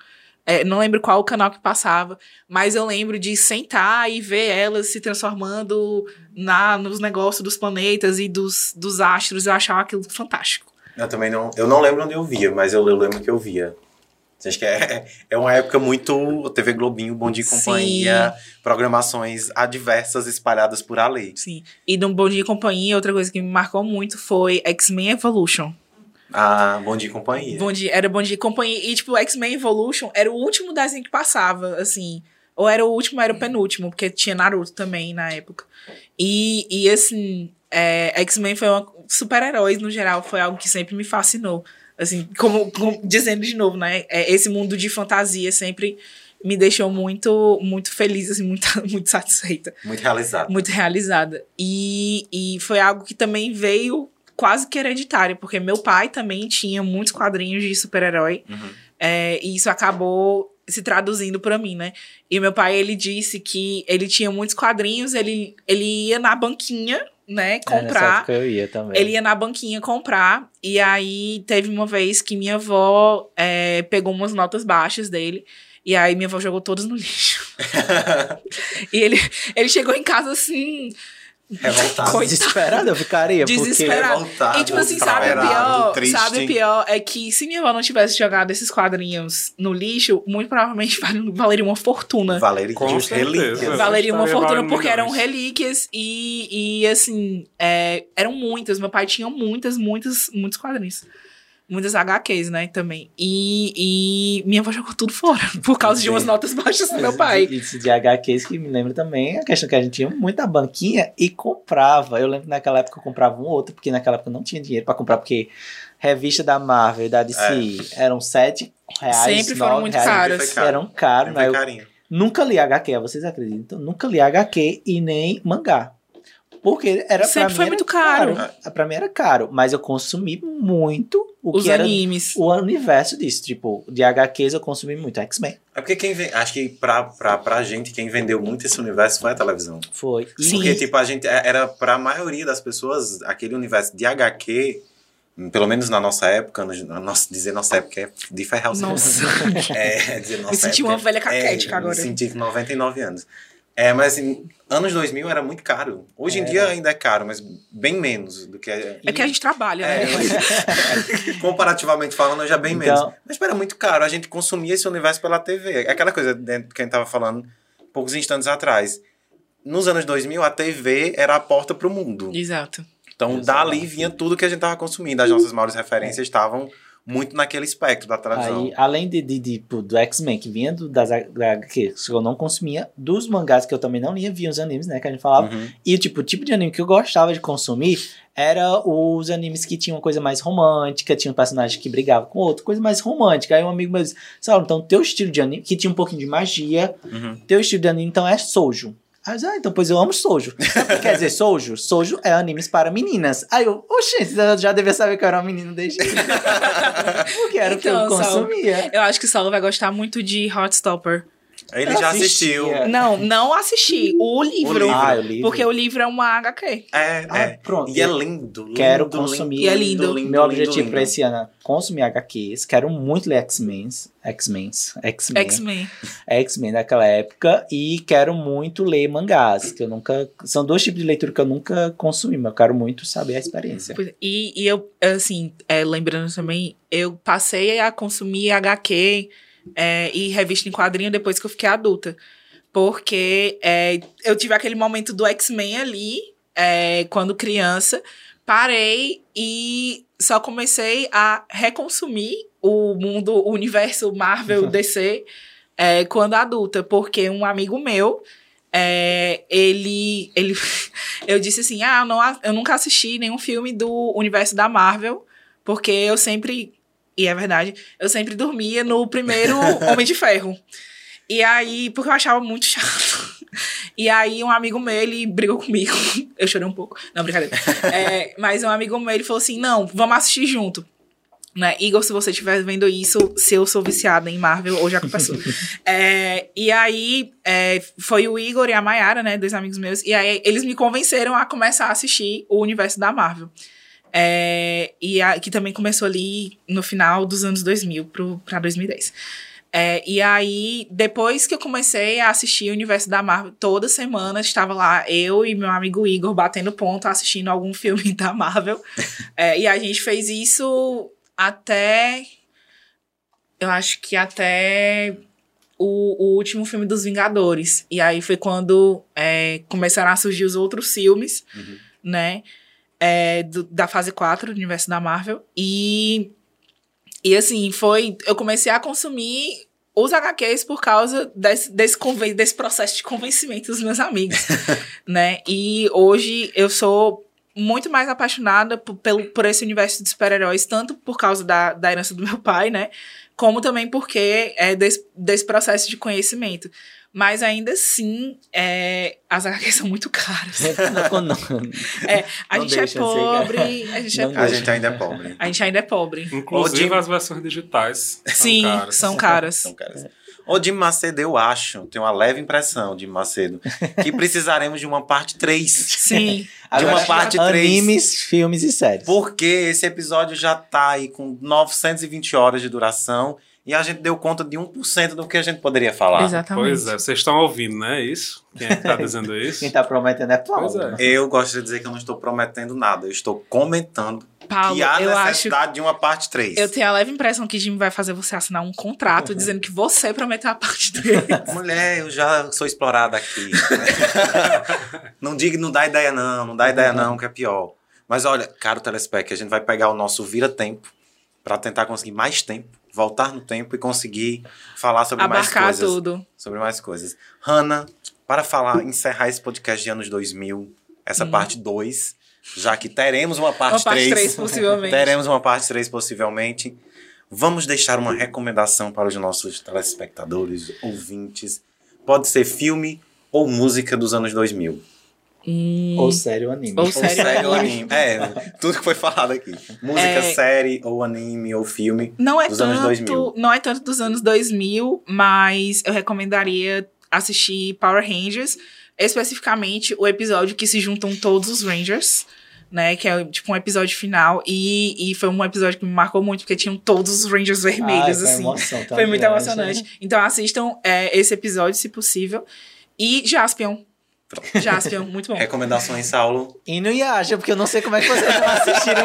É, não lembro qual o canal que passava, mas eu lembro de sentar e ver elas se transformando na, nos negócios dos planetas e dos, dos astros. Eu achava aquilo fantástico. Eu também não. Eu não lembro onde eu via, mas eu, eu lembro que eu via. Acho que é, é uma época muito TV Globinho, Bom Dia e Companhia, programações adversas espalhadas por ali. Sim. E no Bom Dia e Companhia, outra coisa que me marcou muito foi X-Men Evolution. Ah, Bom Dia e Companhia. Bom dia, era Bom Dia e Companhia. E, tipo, X-Men Evolution era o último desenho que passava, assim. Ou era o último, ou era o penúltimo, porque tinha Naruto também na época. E, e assim, é, X-Men foi uma. Super-heróis, no geral, foi algo que sempre me fascinou. Assim, como, como- dizendo de novo, né? é, esse mundo de fantasia sempre me deixou muito, muito feliz, assim, muito, muito satisfeita. Muito realizada. Muito realizada. E, e foi algo que também veio quase que hereditário, porque meu pai também tinha muitos quadrinhos de super-herói. Uhum. É, e isso acabou se traduzindo para mim, né? E meu pai, ele disse que ele tinha muitos quadrinhos, ele, ele ia na banquinha, né, comprar. É, eu ia também. Ele ia na banquinha comprar, e aí teve uma vez que minha avó é, pegou umas notas baixas dele, e aí minha avó jogou todas no lixo. e ele, ele chegou em casa assim, Revoltado. Coitado. Desesperado eu ficaria, Desesperado. Revoltado, E tipo assim, sabe o pior? triste. Sabe o pior? É que se minha avó não tivesse jogado esses quadrinhos no lixo, muito provavelmente val- valeria uma fortuna. Valeria Com relíquias. Valeria uma fortuna porque eram relíquias e, e assim, é, eram muitas. Meu pai tinha muitas, muitas, muitos quadrinhos. Muitas HQs, né, também. E, e minha avó jogou tudo fora por causa de umas notas baixas do meu pai. Isso de HQs que me lembra também a questão que a gente tinha muita banquinha e comprava. Eu lembro que naquela época eu comprava um ou outro, porque naquela época eu não tinha dinheiro pra comprar, porque revista da Marvel e da DC eram sete reais. Sempre foram nove muito reais. caras. Caro. Eram caros, carinho. nunca li HQ, vocês acreditam? Nunca li HQ e nem mangá. Porque era Sempre pra foi muito era caro. Pra mim era caro, mas eu consumi muito o Os que era animes. o universo disso. Tipo, de HQs eu consumi muito. X-Men É porque quem vem, acho que pra, pra, pra gente, quem vendeu muito esse universo foi a televisão. foi. Sim. Porque, tipo, a gente é- era pra maioria das pessoas, aquele universo de HQ, pelo menos na nossa época, no, dizer nossa época é de ferrar o Nossa. É, dizer nossa Me senti época uma velha é- caquética agora. Me senti com 99 anos. É, mas assim, anos 2000 era muito caro. Hoje em Era. dia ainda é caro, mas bem menos do que... É que a gente trabalha, É, né? mas- comparativamente falando, hoje é bem Então- menos. Mas era muito caro. A gente consumia esse universo pela TV. É Aquela coisa dentro que a gente tava falando poucos instantes atrás. Nos anos 2000, a TV era a porta pro mundo. Exato. Então, Exatamente. dali vinha tudo que a gente tava consumindo. As nossas maiores referências estavam muito naquele espectro da televisão. Aí, além de, de, de- do X-Men, que vinha do, das que eu não consumia, dos mangás que eu também não lia, via os animes, né, que a gente falava. Uhum. E tipo, o tipo de anime que eu gostava de consumir era os animes que tinham coisa mais romântica, tinha um personagem que brigava com outro, coisa mais romântica. Aí um amigo meu disse, Saulo, então teu estilo de anime, que tinha um pouquinho de magia, Uhum. teu estilo de anime então é Soujo. Aí eu ah, então pois eu amo Soujo. Sabe o que quer dizer Soujo? Soujo é animes para meninas. Aí eu, oxe, eu já devia saber que eu era um menino desde Porque era o que eu Então, Saulo, consumia. Eu acho que o Saulo vai gostar muito de Heartstopper. Ele Eu já assistia. assistiu. Não, não assisti. O livro. livro. Ah, eu li. Porque o livro é uma HQ. É, Ah, é. pronto. E é lindo. lindo Quero lindo, consumir. E é lindo. Meu objetivo pra esse ano é consumir HQs. Quero muito ler X-Men. X-Men. X-Men. X-Men. X-Men daquela época. E quero muito ler mangás. Que eu nunca. São dois tipos de leitura que eu nunca consumi, mas eu quero muito saber a experiência. E, e eu, assim, é, lembrando também, eu passei a consumir HQ é, e revista em quadrinho depois que eu fiquei adulta. Porque é, eu tive aquele momento do X-Men ali, é, quando criança, parei e só comecei a reconsumir o mundo, o universo Marvel DC é, quando adulta, porque um amigo meu, é, ele, ele, eu disse assim, ah, eu, não, eu nunca assisti nenhum filme do universo da Marvel, porque eu sempre, e é verdade, eu sempre dormia no primeiro Homem de Ferro. E aí, porque eu achava muito chato. E aí, um amigo meu, ele brigou comigo. Eu chorei um pouco. Não, brincadeira. É, mas um amigo meu, ele falou assim: não, vamos assistir junto. Né? Igor, se você estiver vendo isso, se eu sou viciada em Marvel, hoje a culpa é. É, e aí, é, foi o Igor e a Mayara, né? Dois amigos meus. E aí, eles me convenceram a começar a assistir o universo da Marvel. É, e a, que também começou ali no final dos anos 2000 pro, pra 2010. É, e aí, depois que eu comecei a assistir o universo da Marvel, toda semana estava lá eu e meu amigo Igor batendo ponto, assistindo algum filme da Marvel. É, e a gente fez isso até. Eu acho que até o, o último filme dos Vingadores. E aí foi quando é, começaram a surgir os outros filmes, Uhum. né? É, do- da fase 4 do universo da Marvel. E, e assim, foi. Eu comecei a consumir os HQs por causa desse, desse, conven- desse processo de convencimento dos meus amigos. né? E hoje eu sou muito mais apaixonada por, pelo, por esse universo de super-heróis, tanto por causa da, da herança do meu pai, né? Como também porque é desse, desse processo de conhecimento. Mas ainda assim, é, as HQs são muito caras. Não, não. É, a Não gente é pobre, a gente é A gente ainda é pobre. A gente ainda é pobre. Inclusive as versões digitais. são Sim, caras. são caras. São caras. Ô, Jim Macedo, eu acho, tenho uma leve impressão, Jim Macedo, que precisaremos de uma parte 3. Sim. De uma parte três. Animes, filmes e séries. Porque esse episódio já tá aí com 920 horas de duração e a gente deu conta de 1% do que a gente poderia falar. Exatamente. Pois é, vocês estão ouvindo, né? Isso? Quem é que tá dizendo isso? Quem tá prometendo é Paulo. Pois é. Eu gosto de dizer que eu não estou prometendo nada, eu estou comentando Paulo, que há eu acho. necessidade de uma parte 3. Eu tenho a leve impressão que Jimmy vai fazer você assinar um contrato dizendo que você prometeu a parte dele. Mulher, eu já sou explorada aqui. não diga, não dá ideia não, não dá ideia não, que é pior. Mas olha, caro telespec, a gente vai pegar o nosso vira-tempo para tentar conseguir mais tempo, voltar no tempo e conseguir falar sobre mais Abarcar coisas. tudo. Sobre mais coisas. Hannah, para falar, encerrar esse podcast de anos 2000, essa parte 2, já que teremos uma parte Uma parte 3. 3, possivelmente. Teremos uma parte 3 possivelmente. Vamos deixar uma recomendação para os nossos telespectadores, ouvintes. Pode ser filme ou música dos anos 2000. Hum, Ou série ou anime. Ou Ou série série ou anime. É, tudo que foi falado aqui. Música, É. série ou anime ou filme não é dos anos tanto, 2000. não é tanto dos anos 2000, mas eu recomendaria assistir Power Rangers, especificamente o episódio que se juntam todos os Rangers, né, que é tipo um episódio final e, e foi um episódio que me marcou muito porque tinham todos os Rangers vermelhos Ai, foi assim. emoção tão Foi muito grande. emocionante. Então assistam é, esse episódio, se possível. E Jaspion. Jaspion, muito bom. Recomendações, Saulo. Inuyasha, porque eu não sei como é que vocês não assistiram.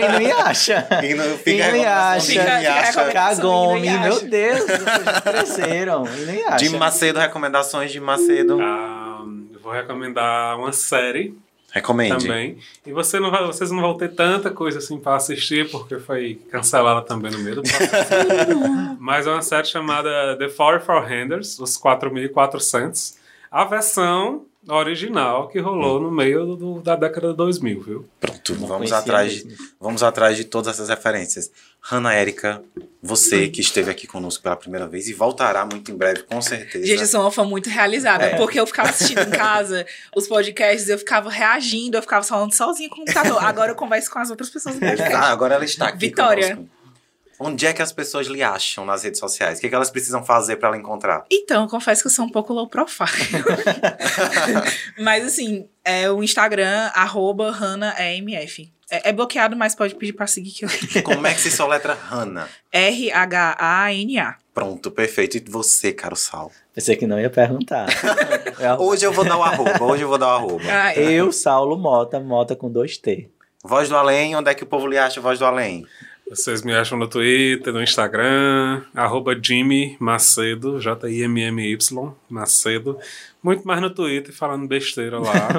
E não- fica a recomendação de Fica- fica a Inuyasha. recomendação. Kagome, meu Deus, vocês já cresceram. Inuyasha. De Macedo, recomendações de Macedo. Ah, eu vou recomendar uma série Recomende. também. E você não vai, vocês não vão ter tanta coisa assim para assistir, porque foi cancelada também no meio do processo. Mas é uma série chamada The 4400, os 4400. A versão original que rolou no meio do- da década de 2000, viu? Pronto, Não vamos atrás, mesmo. vamos atrás de todas essas referências. Hanna Érica, você que esteve aqui conosco pela primeira vez e voltará muito em breve, com certeza. Gente, eu sou uma fã muito realizada, É. porque eu ficava assistindo em casa os podcasts, eu ficava reagindo, eu ficava falando sozinha com o computador. Agora eu converso com as outras pessoas do podcast. Ah, agora ela está aqui Vitória. conosco. Onde é que as pessoas lhe acham nas redes sociais? O que, é que elas precisam fazer para ela encontrar? Então, eu confesso que eu sou um pouco low profile. mas assim, é o Instagram, arroba HannahEMF. É, é bloqueado, mas pode pedir pra seguir que eu. Como é que se soletra Hanna? R-H-A-N-A. Pronto, perfeito. E você, caro Sal? Pensei que não ia perguntar. É Hoje eu vou dar o arroba, hoje eu vou dar o arroba. Ah, Eu, Saulo Mota, Mota com dois T. Voz do Além, onde é que o povo lhe acha Voz do Além? Vocês me acham no Twitter, no Instagram, arroba Jimmy Macedo, J-I-M-M-Y, Macedo. Muito mais no Twitter falando besteira lá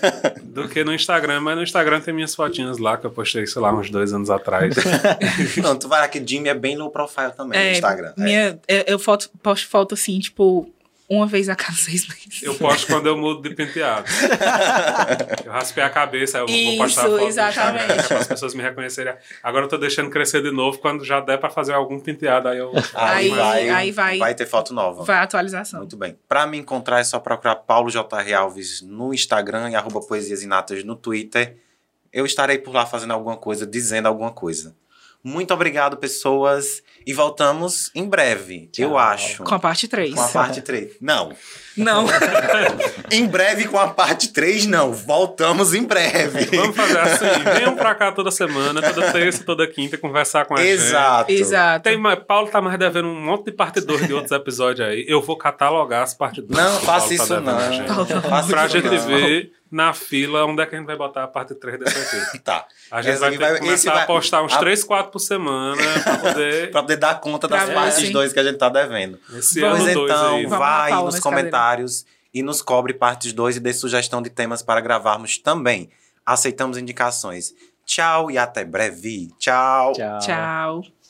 do que no Instagram, mas no Instagram tem minhas fotinhas lá que eu postei, sei lá, uns dois anos atrás. Não, tu vai aqui, Jimmy é bem low profile também no É, Instagram. É. minha, eu, eu foto, posto foto assim, tipo, uma vez a cada seis meses. Eu posto quando eu mudo de penteado. Eu raspei a cabeça, eu vou postar a Isso, foto exatamente. Instagram para as pessoas me reconhecerem. Agora eu tô deixando crescer de novo, quando já der para fazer algum penteado, aí eu... Aí, Aí- vai, aí vai- vai ter foto nova. Vai a atualização. Muito bem. Para me encontrar é só procurar Paulo J.R. Alves no Instagram e arroba Poesias Inatas no Twitter. Eu estarei por lá fazendo alguma coisa, dizendo alguma coisa. Muito obrigado, pessoas. E voltamos em breve, eu Tchau. acho. Com a parte 3. Com a parte 3. Não. Não. Em breve com a parte 3, não. Voltamos em breve. Vamos fazer assim, venham pra cá toda semana, toda terça, toda quinta, conversar com a gente. Exato. Exato. Tem, Paulo tá mais devendo um monte de parte 2 de outros episódios aí. Eu vou catalogar as partes 2. Não, faça isso não. Faça Pra isso gente não. ver na fila onde é que a gente vai botar a parte 3 desse aqui. Tá. A gente Esse vai vai- esse começar vai- a postar uns a- 3, 4 por semana pra poder... Pra poder dar conta das Pra partes ver. 2 que a gente tá devendo. Esse Pois 2 então, aí. Vai nos cadeira. comentários e nos cobre partes 2 e dê sugestão de temas para gravarmos também. Aceitamos indicações. Tchau e até breve. Tchau. Tchau. Tchau.